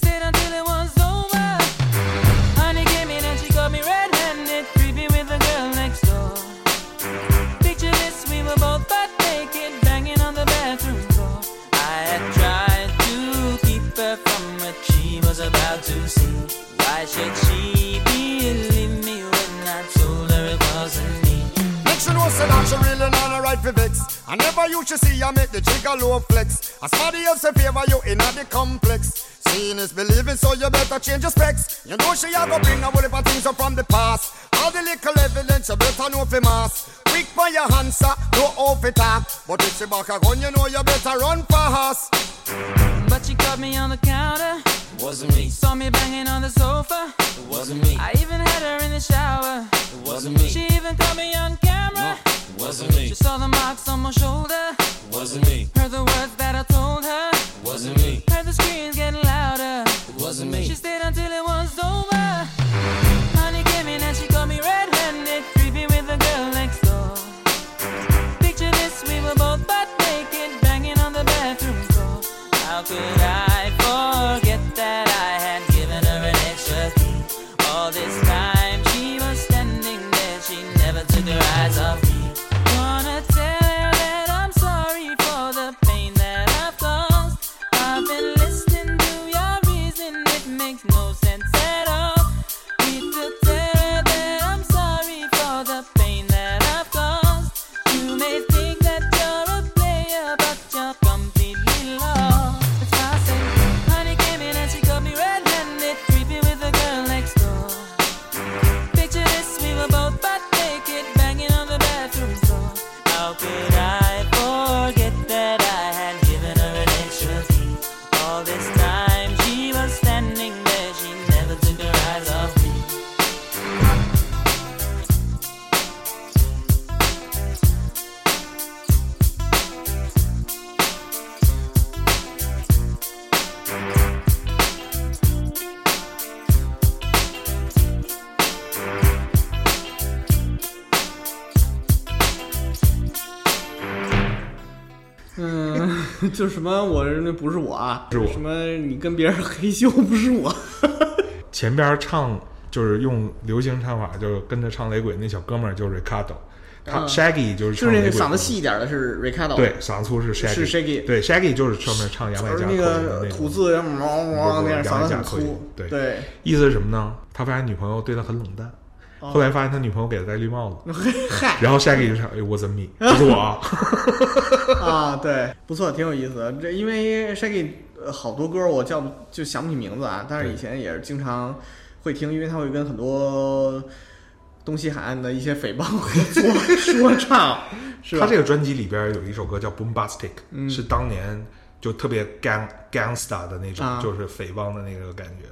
a vex. I never you should see her make the jigger low flex. As somebody else a favor you in the complex. Seeing is believing, so you better change your specs. You know she a go bring a whole heap of things up from the past. All the little evidence you better know for mass. Quick for your answer, no off it talk. But if she back a gun, you know you better run fast. But she caught me on the counter, Wasn't me. saw me banging on the sofa. It Wasn't me. I even had her in the shower. It Wasn't me. She even caught me on camera. it Wasn't me. She saw the marks on my shoulder. It Wasn't me. Heard the words that I told her. Wasn't me. Heard the screams getting louder. Wasn't me. She stayed until it was over. No sense 就什么我那不是我啊，是我。什么你跟别人黑咻 不是我，前边唱就是用流行唱法，就是跟着唱雷鬼那小哥们儿就是 Ricardo，他嗯。Shaggy 就是就是那个嗓子细一点的是 Ricardo，对，嗓子粗是 Shaggy，是 Shaggy 对 Shaggy 就是专门唱牙买加的那种个。吐字毛毛那样，嗓子很粗，对。对，意思是什么呢？他发现女朋友对他很冷淡，后来发现他女朋友给他戴绿帽子，嗨。然后 Shaggy 就唱哎 wasn't me，不是我。啊，啊，对，不错，挺有意思的。这因为 Shaggy 呃好多歌我叫不就想不起名字啊，但是以前也是经常会听，因为他会跟很多东西海岸的一些匪帮合作说唱？他这个专辑里边有一首歌叫 Boombastic，、是嗯当年就特别 gang gangsta 的那种，啊。就是匪帮的那个感觉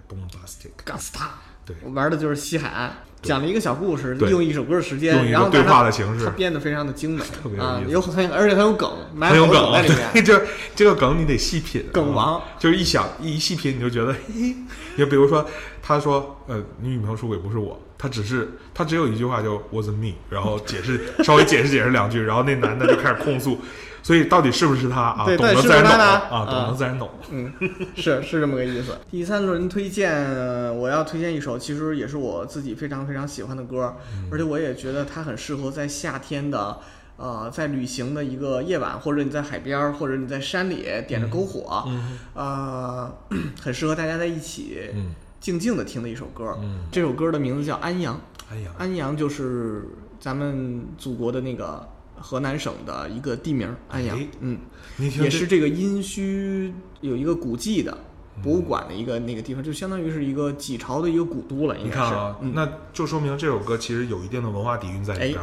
斯塔，对。我玩的就是西海岸，讲了一个小故事，用一首歌的时用间，一个对话的形式。它编得非常的精美，特别有意，思。啊有很而且很有梗，很有梗在里面。就，这这个梗你得细品啊，梗王。就是一想一细品你就觉得，嘿 嘿。就比如说，他说，呃，你女朋友出轨不是我，他只是他只有一句话就 wasn't me，然后解释稍微解释解释两句，然后那男的就开始控诉，所以到底是不是他啊？对懂得对自然懂啊，啊懂得自然懂。嗯，是是这么个意思。第三轮推荐，呃我要推荐一首，其实也是我自己非常非常喜欢的歌，而且我也觉得它很适合在夏天的。呃，在旅行的一个夜晚，或者你在海边儿，或者你在山里点着篝火，呃，很适合大家在一起嗯静静的听的一首歌。嗯这首歌的名字叫《安阳》，安阳，安阳就是咱们祖国的那个河南省的一个地名，安阳哎。嗯，也是这个殷墟有一个古迹的博物馆的一个那个地方，就相当于是一个几朝的一个古都了，你。看啊，嗯、那就说明这首歌其实有一定的文化底蕴在里边，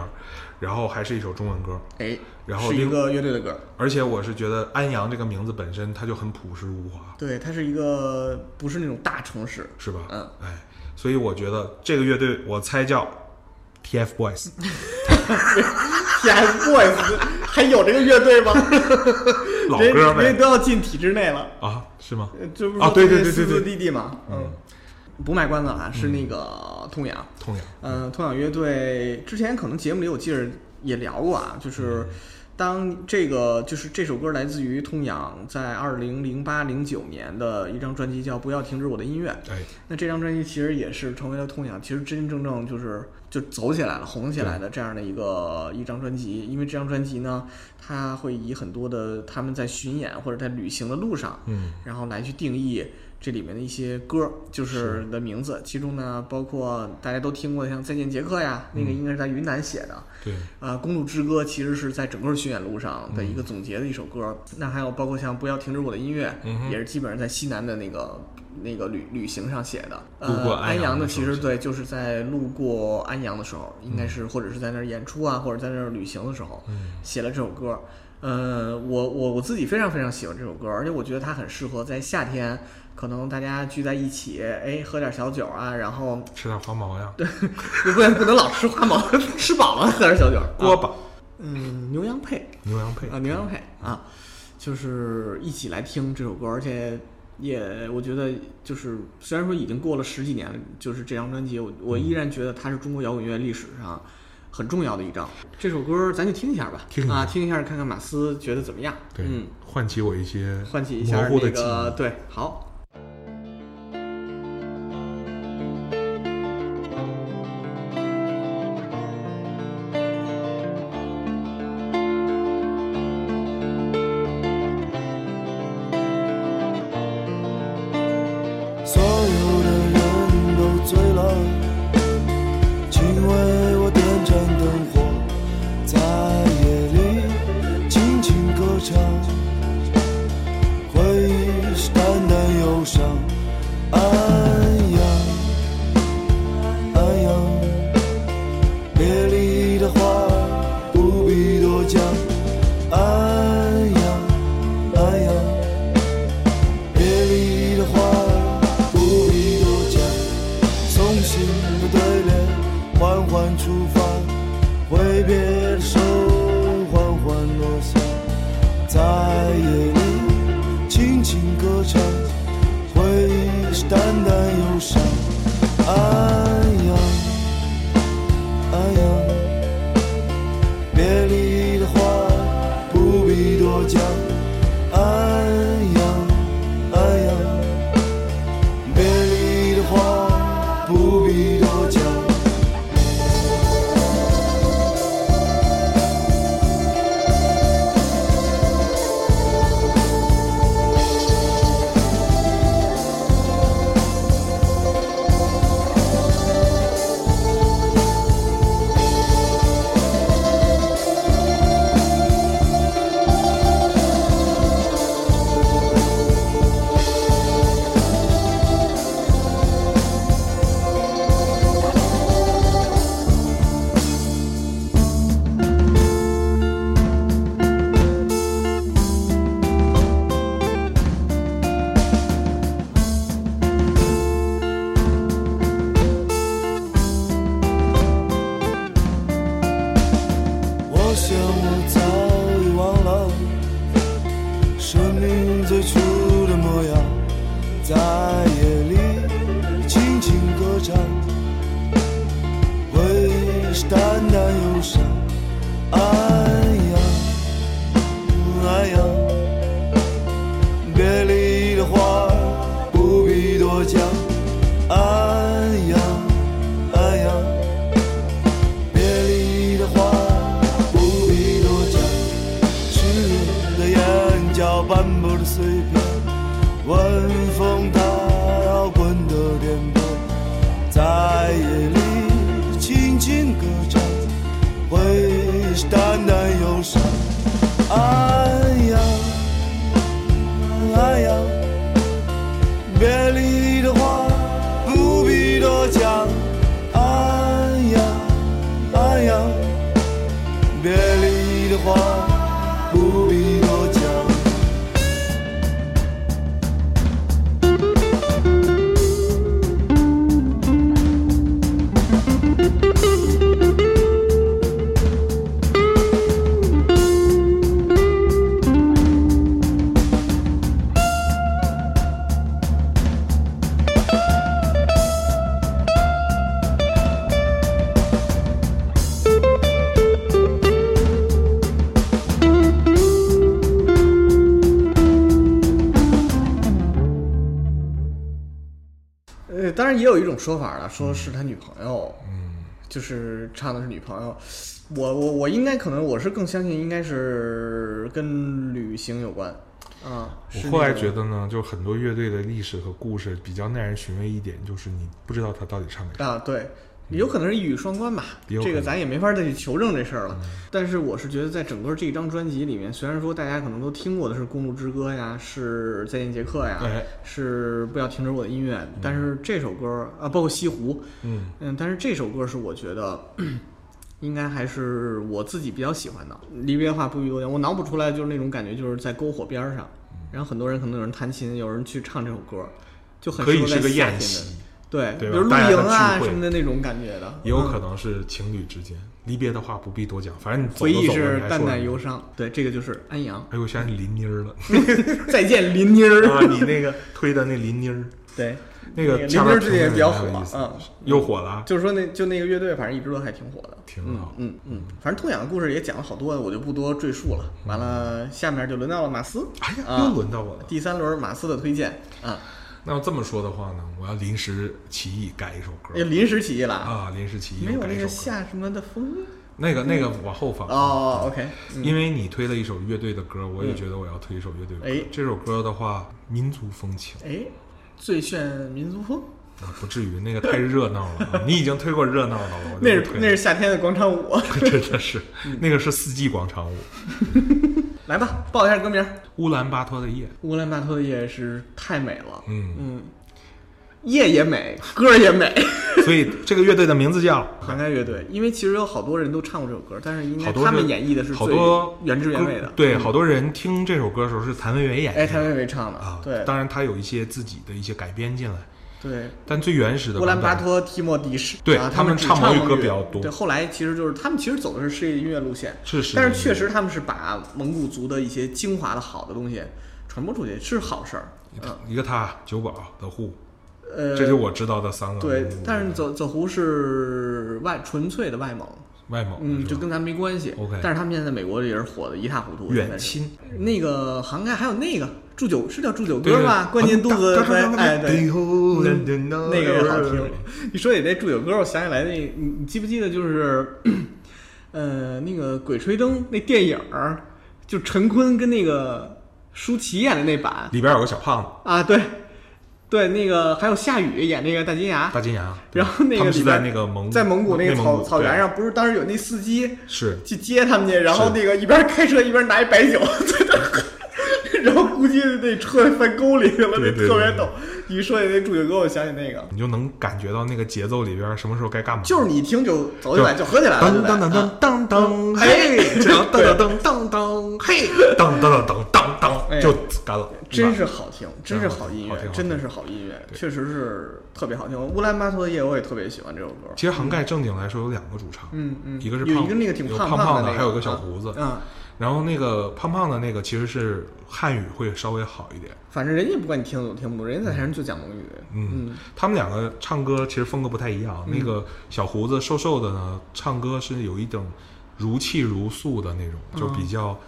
然后还是一首中文歌，哎，然后是一个乐队的歌，而且我是觉得安阳这个名字本身它就很朴实无华，对，它是一个不是那种大城市，是吧？嗯，哎，所以我觉得这个乐队我猜叫 TFBOYS，TFBOYS 还有这个乐队吗？老人歌呗。人家都要进体制内了，啊，是吗？呃这不是啊对对对对对。弟弟嘛，嗯，不卖关子了啊，是那个痛痒，痛痒，嗯，痛痒乐队之前可能节目里我记着也聊过啊，就是当这个就是这首歌来自于痛仰在二零零八零九年的一张专辑叫《不要停止我的音乐》，哎，那这张专辑其实也是成为了痛仰其实真真正正就是就走起来了、红起来的这样的一个一张专辑。因为这张专辑呢，它会以很多的他们在巡演或者在旅行的路上，嗯，然后来去定义这里面的一些歌，就是的名字。其中呢，包括大家都听过的像《再见杰克》呀，那个应该是在云南写的。对，啊，《公路之歌》其实是在整个巡演路上的一个总结的一首歌。那还有包括像《不要停止我的音乐》嗯也是基本上在西南的那个那个旅旅行上写的。呃，安阳的其实对，就是在路过安阳的时候，应该是或者是在那儿演出啊，或者在那儿旅行的时候，嗯写了这首歌。呃，我我我自己非常非常喜欢这首歌，而且我觉得它很适合在夏天，可能大家聚在一起，哎，喝点小酒啊，然后吃点花毛呀，不不不能老吃花毛，吃饱了喝点小酒。啊锅巴，嗯，牛羊配牛羊配啊，牛羊配啊，就是一起来听这首歌，而且也我觉得就是虽然说已经过了十几年了，就是这张专辑，我我依然觉得它是中国摇滚乐历史上很重要的一张。这首歌咱就听一下吧，听啊，听一下看看马斯觉得怎么样？对，嗯，唤起我一些唤起一下。对，好。必说法了，说是他女朋友，嗯，就是唱的是女朋友。我我我应该可能我是更相信应该是跟旅行有关啊。我后来觉得呢，就很多乐队的历史和故事比较耐人寻味一点，就是你不知道他到底唱给谁。啊，对，有可能是一语双关吧，这个咱也没法再去求证这事儿了。但是我是觉得，在整个这张专辑里面，虽然说大家可能都听过的是《公路之歌》呀，是《再见杰克》呀，哎，是不要停止我的音乐，但是这首歌啊，包括西湖，嗯，嗯，但是这首歌是我觉得。应该还是我自己比较喜欢的。离别的话不必多言，我脑补出来就是那种感觉，就是在篝火边儿上，然后很多人可能有人弹琴，有人去唱这首歌，就很可以适合在是个宴夏天的席，对，对比如露营啊什么的那种感觉的，也有嗯可能是情侣之间。离别的话不必多讲，反正回忆是淡淡忧伤。对，这个就是安阳。哎呦，我想起林妮儿了 再见，林妮儿。啊！你那个推的那林妮儿，对，那个林妮儿最近也比较火评论很有意，思嗯，又火了啊，就是说那就那个乐队，反正一直都还挺火的，嗯挺好。嗯嗯，反正痛痒的故事也讲了好多，我就不多赘述了。完了，下面就轮到了马斯，哎呀，啊又轮到我了。第三轮马斯的推荐啊，那要这么说的话呢，我要临时起意改一首歌也临时起意了，啊，临时起意没有那个。下什么的风那个那个往后放哦，OK，嗯因为你推了一首乐队的歌，我也觉得我要推一首乐队的歌。哎这首歌的话，民族风情哎，最炫民族风，啊，不至于那个太热闹了啊。你已经推过热闹的了，我那是推那是夏天的广场舞。真的是那个是四季广场舞。来吧，报一下歌名，《乌兰巴托的夜，乌兰巴托的夜》是太美了，嗯，嗯，夜也美，歌儿也美。所以这个乐队的名字叫？涵盖乐队，因为其实有好多人都唱过这首歌，但是应该好多他们演绎的是好最多原汁原味的。对，嗯。好多人听这首歌的时候是谭维维演哎，的谭维维唱的，啊，对，当然他有一些自己的一些改编进来，对，但最原始的乌兰巴托、提莫迪是，对啊、他们唱蒙语歌比较多。对，后来其实就是他们其实走的是世界音乐路线，是是，但是确实他们是把蒙古族的一些精华的好的东西传播出去，是好事儿。嗯，一个他九保的户，呃，这就我知道的三个。对，但是走走湖是外纯粹的外蒙，外蒙，嗯，就跟咱没关系。OK 但是他们现在在美国也是火的一塌糊涂。远亲，那个涵盖还有那个祝酒是叫祝酒对歌吧？关键肚子对，哎对，那那个也好听。一说起那祝酒歌，我想起来那，你你记不记得就是，呃，那个《鬼吹灯》那电影儿，就陈坤跟那个舒淇演的那版。里边有个小胖子，啊，对，对，那个还有夏雨演那个大金牙，大金牙，然后那个是在那个蒙在蒙古那个草草原上，不是当时有那司机是。去接他们去，然后那个一边开车一边拿一白酒。在那喝，然后估计那车翻沟里去了，那特别逗。一说起那祝酒歌，我想起那个，你就能感觉到那个节奏里边什么时候该干嘛，就是你一听就走起来，就合起来了，噔噔噔就得啊。噔噔噔，嘿，这样噔噔噔噔噔，嘿，噔噔噔噔噔哎噔，就干了，真是好听，真是好好音乐真的是好音乐，确实是特别好听。乌兰巴托的夜我也特别喜欢这首歌，其实涵盖正经来说有两个主唱，嗯嗯，一个是胖有一个那个挺有胖胖的，还有个小胡子，啊，然后那个胖胖的那个其实是汉语会稍微好一点，反正人家不管你听得懂听不懂，人家在台上就讲蒙语，嗯，他们两个唱歌其实风格不太一样。那个小胡子瘦瘦的呢，唱歌是有一种如泣如诉的那种，就比较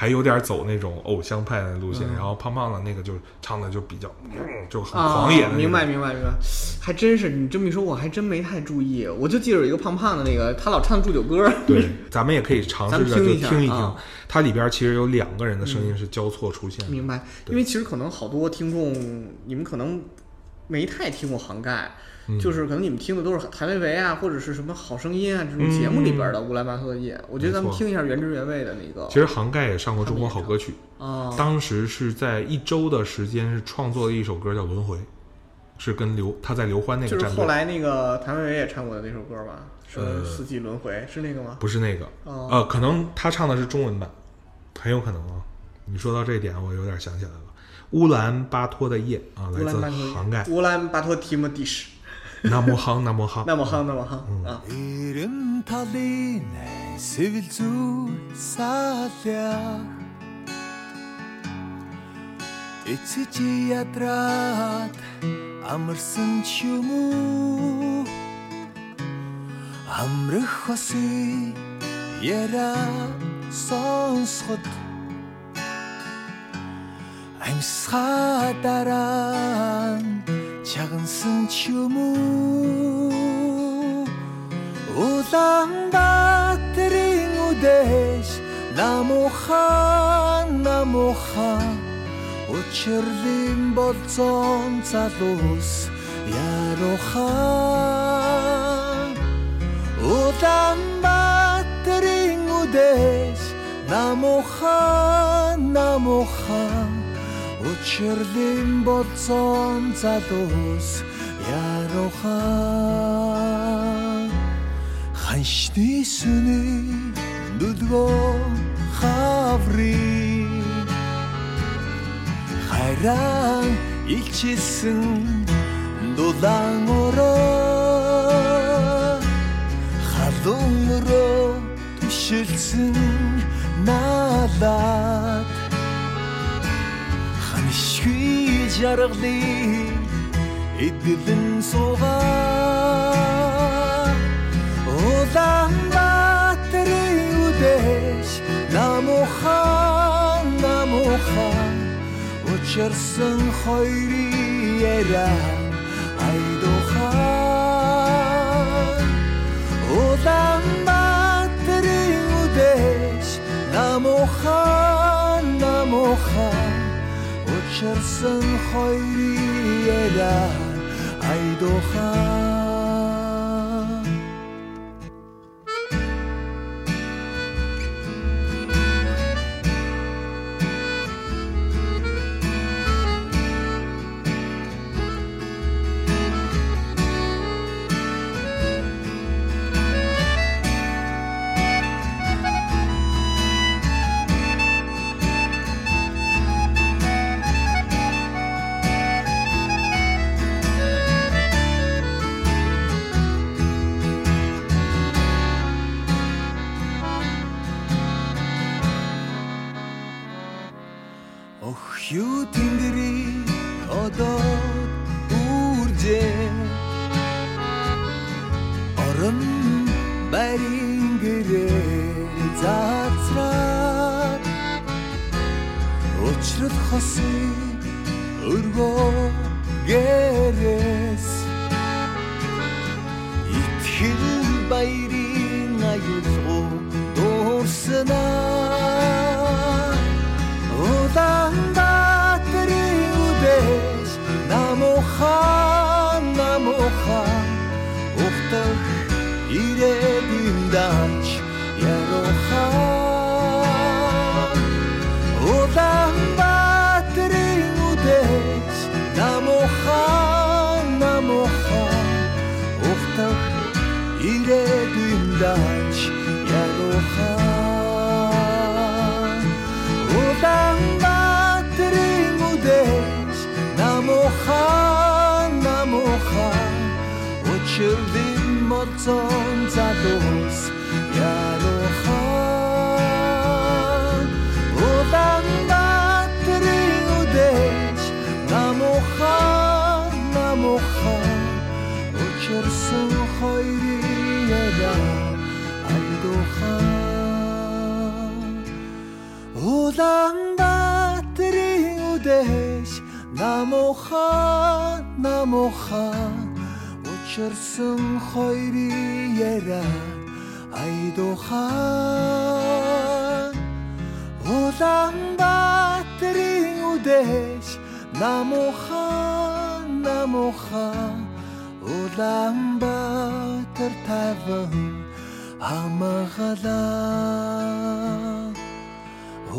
还有点走那种偶像派的路线。然后胖胖的那个就唱的就比较，嗯就很啊，狂野的。明白明白明白，还真是你这么一说，我还真没太注意，我就记得有一个胖胖的那个，他老唱祝酒歌，对，咱们也可以尝试着就听一听，它里边其实有两个人的声音是交错出现的。明白？因为其实可能好多听众，你们可能没太听过杭盖，嗯就是可能你们听的都是谭维维啊，或者是什么好声音啊这种节目里边的乌兰巴托的夜。我觉得咱们听一下原汁原味的那个。其实杭盖也上过中国好歌曲，啊，当时是在一周的时间是创作了一首歌叫《轮回》，是跟刘他在刘欢那就是个战队，后来那个谭维维也唱过的那首歌吧？是呃四季轮回是那个吗？不是那个，哦呃，可能他唱的是中文版，很有可能啊。你说到这一点，我有点想起来了，乌兰巴托的夜啊，来自乌兰巴托杭盖，乌兰巴托提莫迪什，Намухан намухан. Намухан намухан. Ирэм талын сэвэл зүү саалаа. Эцэжи ядраад амарсан ч юм уу? Амрах хосы яра сонсход амсхадаран 작은 승추무 우당바트링 우데시 나무하 나무하 우처림 버전 자도스 야로하 우당바트링 우데시 나무하 나무하 우처림 버전 자도스 야로하 한시니 순이 누드고 하브리 하이랑 일치승 노당으로 하동으로 두실승 나다 한쉬 자락리 이들은 소가 오당바트리 우데시 나무하 나무하 우처슨 허 Өчрлийн болсон залуус яруухан ханшны сүний дүдгөө хаври. Хайран илчилсэн дулаан өрөө халуун өрөө түшилсэн наалаад жаргалы эдэлэн сууга улаан баатарын үдэш намухан намухан учирсан хоёрын яра айдухан улаан баатарын үдэш намухан намухан Шарсан хоёрын яда айдохан son залуус ялухан улаан бадрын үдэж намухан намухан учирсан хоёрын ялаа айдухан улаан бадрын үдэж намухан намухан Ташарсан хоёрын яра айдухан. Улаанбаатарын үдэш намухан намухан. Улаанбаатар таван хамаглаа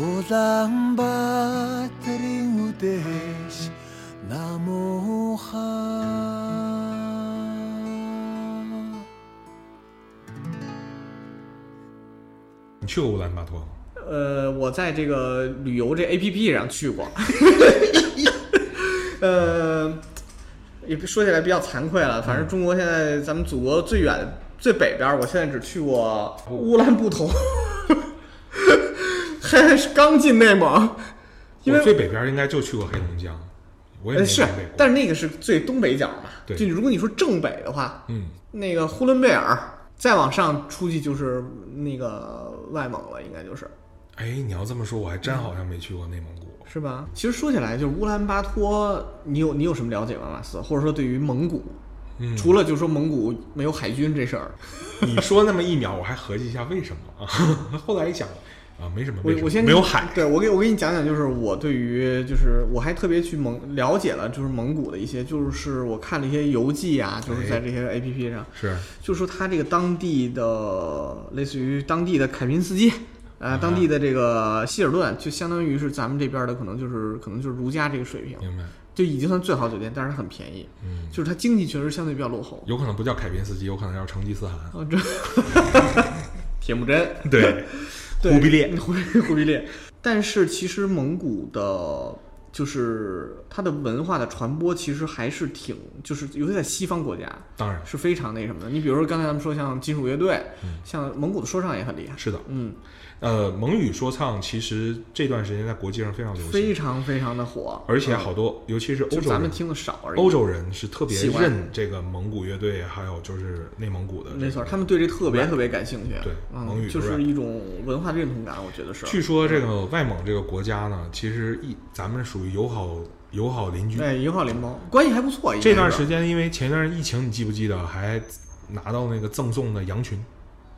Улаанбаатарын үдэш намухан. 去过乌兰巴托吗？呃，我在这个旅游这 A P P 上去过，呃，也说起来比较惭愧了，反正中国现在咱们祖国最远最北边儿，我现在只去过乌兰布统，还是刚进内蒙，因为我最北边应该就去过黑龙江，我也是但是那个是最东北角嘛。对。就如果你说正北的话，嗯，那个呼伦贝尔，再往上出去就是那个外蒙了，应该就是。哎，你要这么说，我还真好像没去过内蒙古。是吧？其实说起来，就是乌兰巴托，你有你有什么了解吗，马斯？或者说对于蒙古，嗯除了就是说蒙古没有海军这事儿，你说那么一秒，我还合计一下为什么啊？后来一想啊，没什么，我我先没有海，对我给我给你讲讲，就是我对于就是我还特别去蒙了解了，就是蒙古的一些，就是我看了一些游记啊，就是在这些 A P P 上，是就说他这个当地的类似于当地的凯宾斯基。呃，当地的这个希尔顿就相当于是咱们这边的，可能就是可能就是如家这个水平，明白？就已经算最好酒店，但是它很便宜，嗯，就是它经济确实相对比较落后。有可能不叫凯宾斯基，有可能叫成吉思汗。哦，这铁木真，对 忽必烈，忽 忽必烈。但是其实蒙古的，就是它的文化的传播，其实还是挺，就是尤其在西方国家当然是非常那什么的。你比如说刚才咱们说像金属乐队，像蒙古的说唱也很厉害，是的，嗯，呃，蒙语说唱其实这段时间在国际上非常流行，非常非常的火，而且嗯好多，尤其是欧洲人，咱们听的少而已。欧洲人是特别认这个蒙古乐队，还有就是内蒙古的、没错，他们对这特别特别感兴趣，对蒙嗯，语就是一种文化认同感，我觉得是。据说这个外蒙这个国家呢，其实一咱们属于友好友好邻居。哎，友好邻邦关系还不错。这段时间，因为前一段疫情，你记不记得还拿到那个赠送的羊群？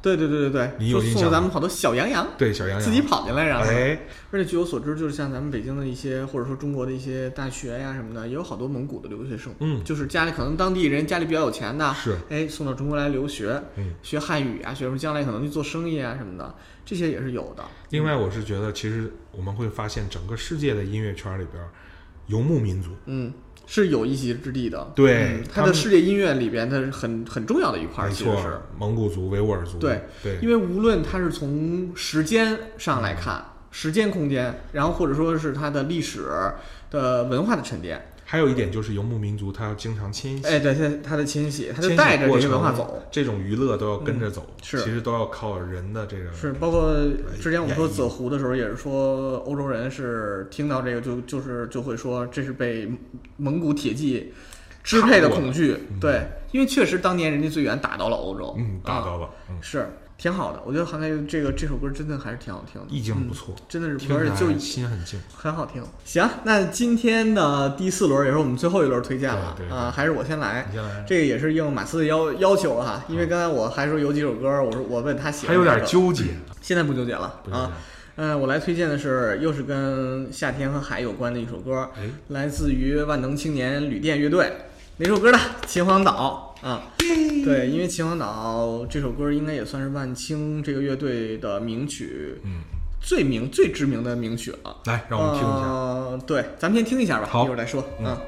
对对对对对，你有印象吗就送了咱们好多小羊羊，对，小羊羊自己跑进来，然后，哎，而且据我所知，就是像咱们北京的一些，或者说中国的一些大学呀什么的，也有好多蒙古的留学生，嗯。就是家里可能当地人家里比较有钱的，是。哎，送到中国来留学，嗯。学汉语啊，学什么将来可能去做生意啊什么的，这些也是有的。另外，我是觉得，其实我们会发现，整个世界的音乐圈里边，游牧民族，嗯，是有一席之地的。对嗯他的世界音乐里边，它是很很重要的一块儿，没错其实是。，蒙古族、维吾尔族，对对，因为无论它是从时间上来看，时间空间，然后或者说是它的历史的文化的沉淀，还有一点就是游牧民族，他要经常迁徙，哎，对，它它的迁徙，他就带着这些文化走。这种娱乐都要跟着走，是。其实都要靠人的这个是，包括之前我们说泽湖的时候，也是说欧洲人是听到这个就就是就会说这是被蒙古铁骑支配的恐惧，对，因为确实当年人家最远打到了欧洲，嗯打到啊了，嗯，是挺好的。我觉得韩磊这个这首歌真的还是挺好听的，意境不错，真的是听而且就心很静。很好听。行，那今天的第四轮也是我们最后一轮推荐了啊，还是我先来你。先来，这个也是应马斯的要要求哈，因为刚才我还说有几首歌，我说我问他喜欢还有点纠结，现在不纠结了啊。嗯，我来推荐的是又是跟夏天和海有关的一首歌，哎，来自于万能青年旅店乐队。哪首歌呢？秦皇岛啊，对，因为秦皇岛这首歌应该也算是万青这个乐队的名曲，嗯，最名最知名的名曲了。来让我们听一下。呃，对，咱们先听一下吧，一会儿再说。嗯啊。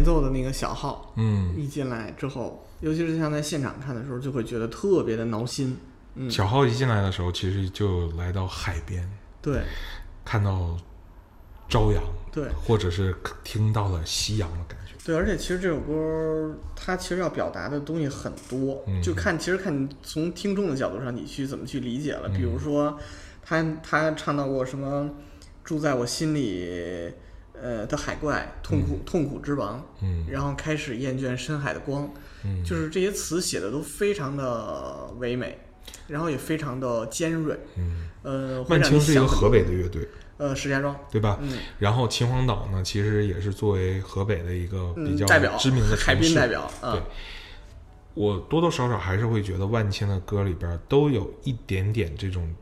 前奏的那个小号嗯，一进来之后，尤其是像在现场看的时候，就会觉得特别的挠心。嗯，小号一进来的时候，其实就来到海边，对看到朝阳，对或者是听到了夕阳的感觉。对，而且其实这首歌它其实要表达的东西很多，嗯就看其实看你从听众的角度上你去怎么去理解了。比如嗯说，他他唱到过什么住在我心里。呃的海怪，痛苦、痛苦之王，嗯。然后开始厌倦深海的光，嗯，就是这些词写的都非常的唯美，然后也非常的尖锐，嗯，呃，会万青是一个河北的乐队，呃石家庄，对吧？嗯。然后秦皇岛呢，其实也是作为河北的一个比嗯，较代表知名的海城市滨代表啊对，我多多少少还是会觉得万青的歌里边都有一点点这种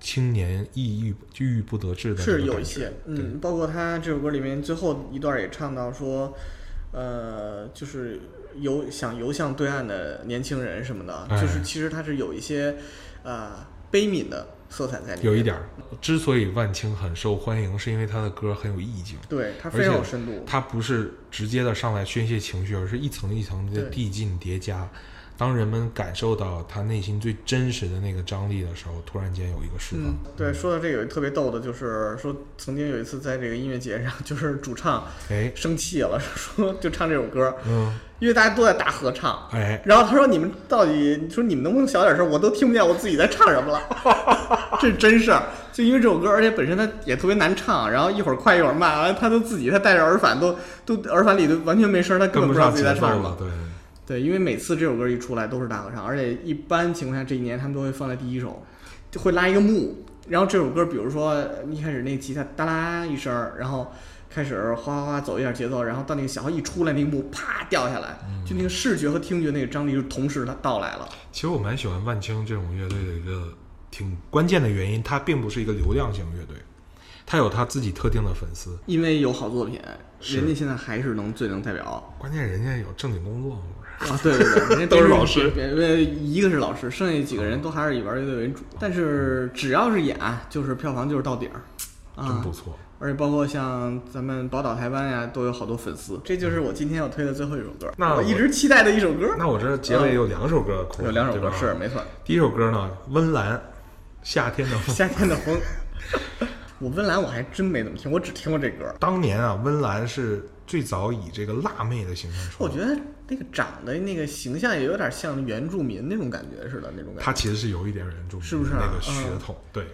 青年抑郁郁郁不得志的是有一些，嗯，包括他这首歌里面最后一段也唱到说，呃，就是游想游向对岸的年轻人什么的，哎就是其实他是有一些呃悲悯的色彩在里面，有一点儿。之所以万青很受欢迎，是因为他的歌很有意境。对他非常有深度，他不是直接的上来宣泄情绪，而是一层一层的递进叠加。当人们感受到他内心最真实的那个张力的时候，突然间有一个释放。嗯，对，说到这个有一特别逗的，就是说曾经有一次在这个音乐节上，就是主唱哎，生气了，说就唱这首歌，嗯，因为大家都在大合唱，哎，然后他说：“你们到底，你说你们能不能小点声？我都听不见我自己在唱什么了。” 这是真事儿，就因为这首歌，而且本身它也特别难唱，然后一会儿快一会儿慢，完了他都自己他戴着耳返都都耳返里都完全没声，他根跟不上本不知道自己在唱什么。。了对，对，因为每次这首歌一出来都是大合唱，而且一般情况下这一年他们都会放在第一首，就会拉一个幕，然后这首歌比如说一开始那吉他哒啦一声儿，然后开始哗哗哗走一下节奏，然后到那个小号一出来，那个幕啪掉下来，就那个视觉和听觉那个张力就同时它到来了。其实我蛮喜欢万青这种乐队的一个挺关键的原因，它并不是一个流量型乐队，他有他自己特定的粉丝。因为有好作品，人家现在还是能最能代表关键人家有正经工作？啊！对对对，人家 都是老师别别一个是老师，剩下几个人都还是以玩乐队为主。但是只要是演，就是票房就是到顶儿，啊真不，错。而且包括像咱们宝岛台湾呀，都有好多粉丝。这就是我今天要推的最后一首歌，那我我一直期待的一首歌。那我这结尾有两首歌有两首歌是没错，第一首歌呢，温岚，夏天的风。夏天的风。我温岚我还真没怎么听，我只听过这歌。当年啊，温岚是最早以这个辣妹的形象出。我觉得那个长得那个形象也有点像原住民那种感觉似的，那种感觉。他其实是有一点原住民是不是啊那个血统？对，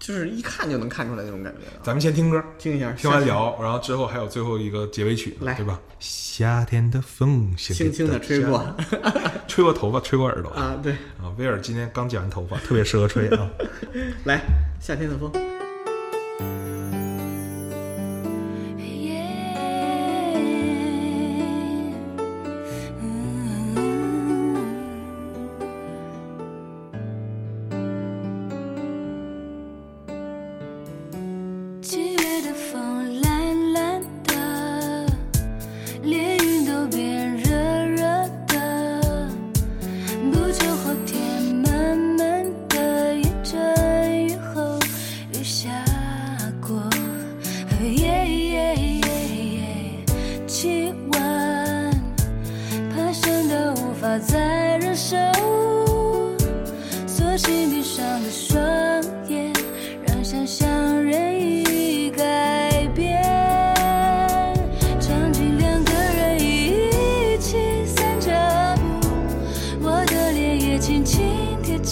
就是一看就能看出来那种感觉。咱们先听歌，听一下，听完聊，然后之后还有最后一个结尾曲，来对吧？夏天的风轻轻的吹过，吹过头发，吹过耳朵啊，对，啊！威尔今天刚剪完头发，特别适合吹啊。来，夏天的风。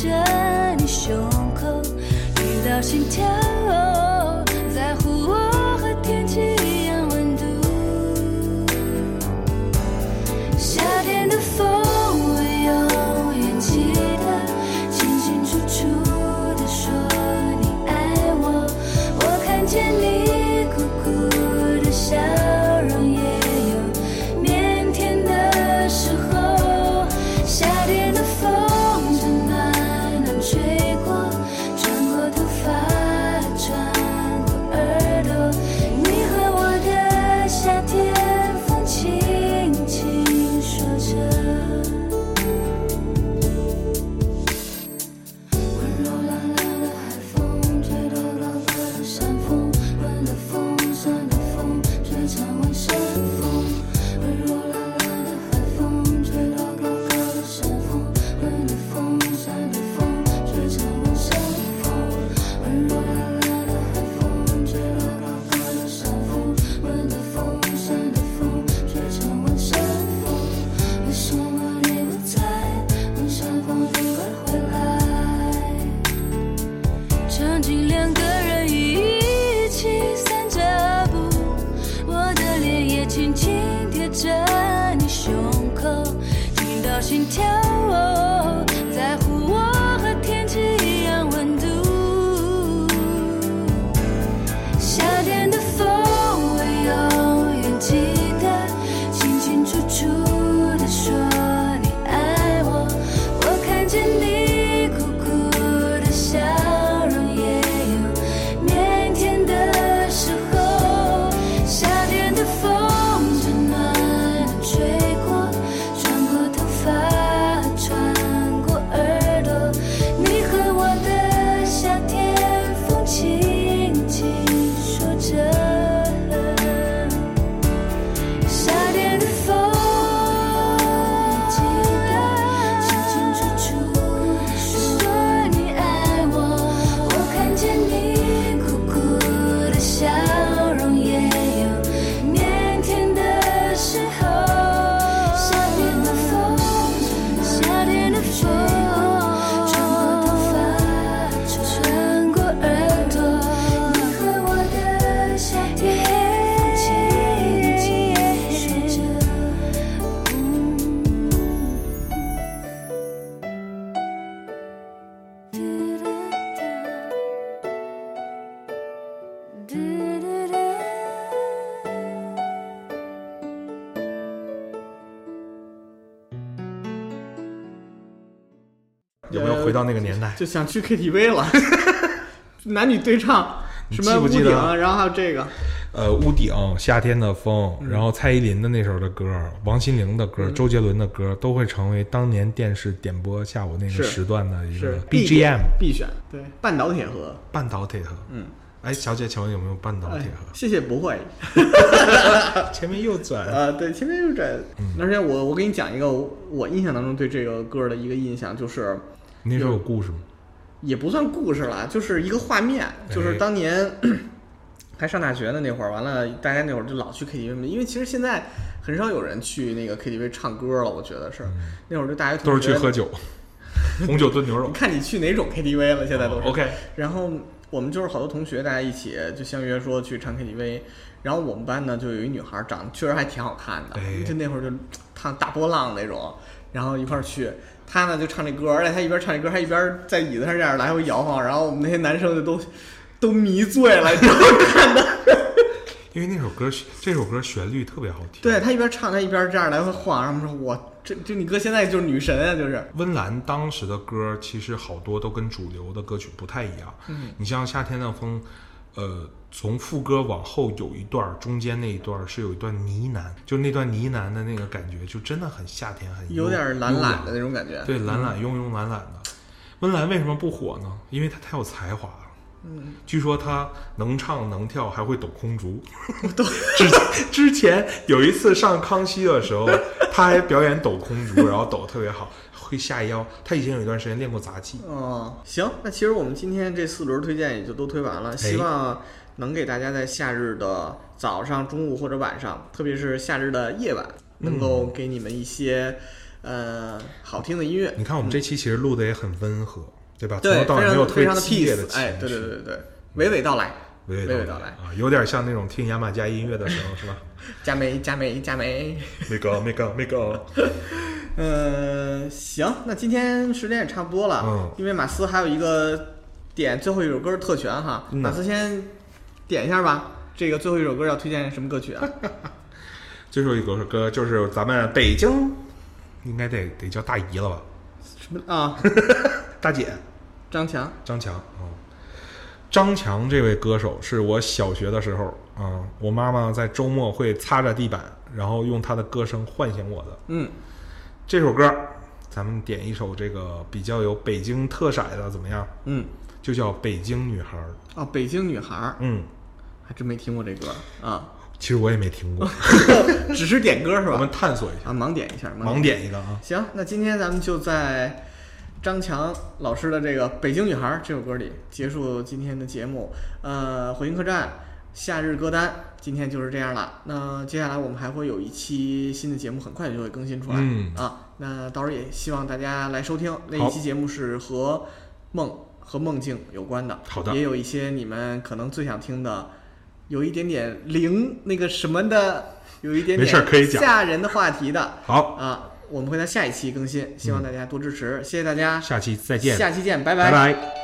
着你胸口，遇到心跳，回到那个年代？就想去 KTV 了，男女对唱，什么屋顶，记不记得然后还有这个，呃，屋顶、夏天的风，嗯然后蔡依林的那首的歌，王心凌的歌，周杰伦的歌，都会成为当年电视点播下午那个时段的一个必点 BGM。必选，对，半岛铁盒，半岛铁盒，嗯，哎，小姐，请问有没有半岛哎铁盒？谢谢不会 前面右转，啊，对，前面右转，嗯而且我我给你讲一个我我印象当中对这个歌的一个印象，就是那时候有故事吗？也不算故事了，就是一个画面，就是哎当年 还上大学的那会儿，完了大家那会儿就老去 KTV 嘛，因为其实现在很少有人去那个 KTV 唱歌了，我觉得是、那会儿就大学嗯都是去喝酒。红酒炖牛肉你。看你去哪种 KTV 了？现在都是。OK，然后我们就是好多同学，大家一起就相约说去唱 KTV。然后我们班呢，就有一女孩，长得确实还挺好看的，哎就那会儿就烫大波浪那种，然后一块儿去。她呢就唱这歌，而且他一边唱这歌，还一边在椅子上这样来回摇晃。然后我们那些男生就都都迷醉了，你知道吗？看的。因为那首歌，这首歌旋律特别好听。对他一边唱，他一边这样来回晃。然后说，我这这你哥现在就是女神啊，就是。温岚当时的歌其实好多都跟主流的歌曲不太一样。嗯，你像《夏天的风》，呃，从副歌往后有一段，中间那一段是有一段呢喃，就那段呢喃的那个感觉，就真的很夏天，很有点懒懒的那种感觉。对，懒懒慵慵懒懒的。温岚为什么不火呢？因为她太有才华了。嗯，据说他能唱能跳，还会抖空竹。之前之前有一次上康熙的时候，他还表演抖空竹，然后抖得特别好，会下腰。他以前有一段时间练过杂技。哦，行，那其实我们今天这四轮推荐也就都推完了，希望能给大家在夏日的早上、中午或者晚上，特别是夏日的夜晚，能够给你们一些、呃好听的音乐。你看我们这期其实录的也很温和，对吧？从头到非尾没有特别的激烈的 peace，哎，情绪对对对对对，娓娓道来，娓娓娓道来，啊，有点像那种听牙买加音乐的时候，是吧？加梅加梅加梅。没搞没搞没个，呃，行，那今天时间也差不多了，嗯因为马斯还有一个点最后一首歌特权哈，嗯马斯先点一下吧。这个最后一首歌要推荐什么歌曲啊？最后一首歌就是咱们北京，应该得得叫大姨了吧？什么啊？大姐张强。张强啊、嗯张强这位歌手是我小学的时候啊、我妈妈在周末会擦着地板，然后用她的歌声唤醒我的。嗯，这首歌，咱们点一首这个比较有北京特色的，怎么样？嗯，就叫《北京女孩儿》。哦，北京女孩儿，嗯，还真没听过这歌啊，其实我也没听过，只是点歌是吧？我们探索一下，啊，盲点一下，盲点一个啊。行，那今天咱们就在张强老师的这个《北京女孩》这首歌里结束今天的节目。呃，回音客栈夏日歌单今天就是这样了。那接下来我们还会有一期新的节目，很快就会更新出来、嗯啊。那到时候也希望大家来收听。那一期节目是和梦和梦境有关的，好的也有一些你们可能最想听的，有一点点灵那个什么的，有一点没事可以讲点吓人的话题的。好，啊，我们会在下一期更新，希望大家多支持，谢谢大家，下期再见，下期见，拜。拜拜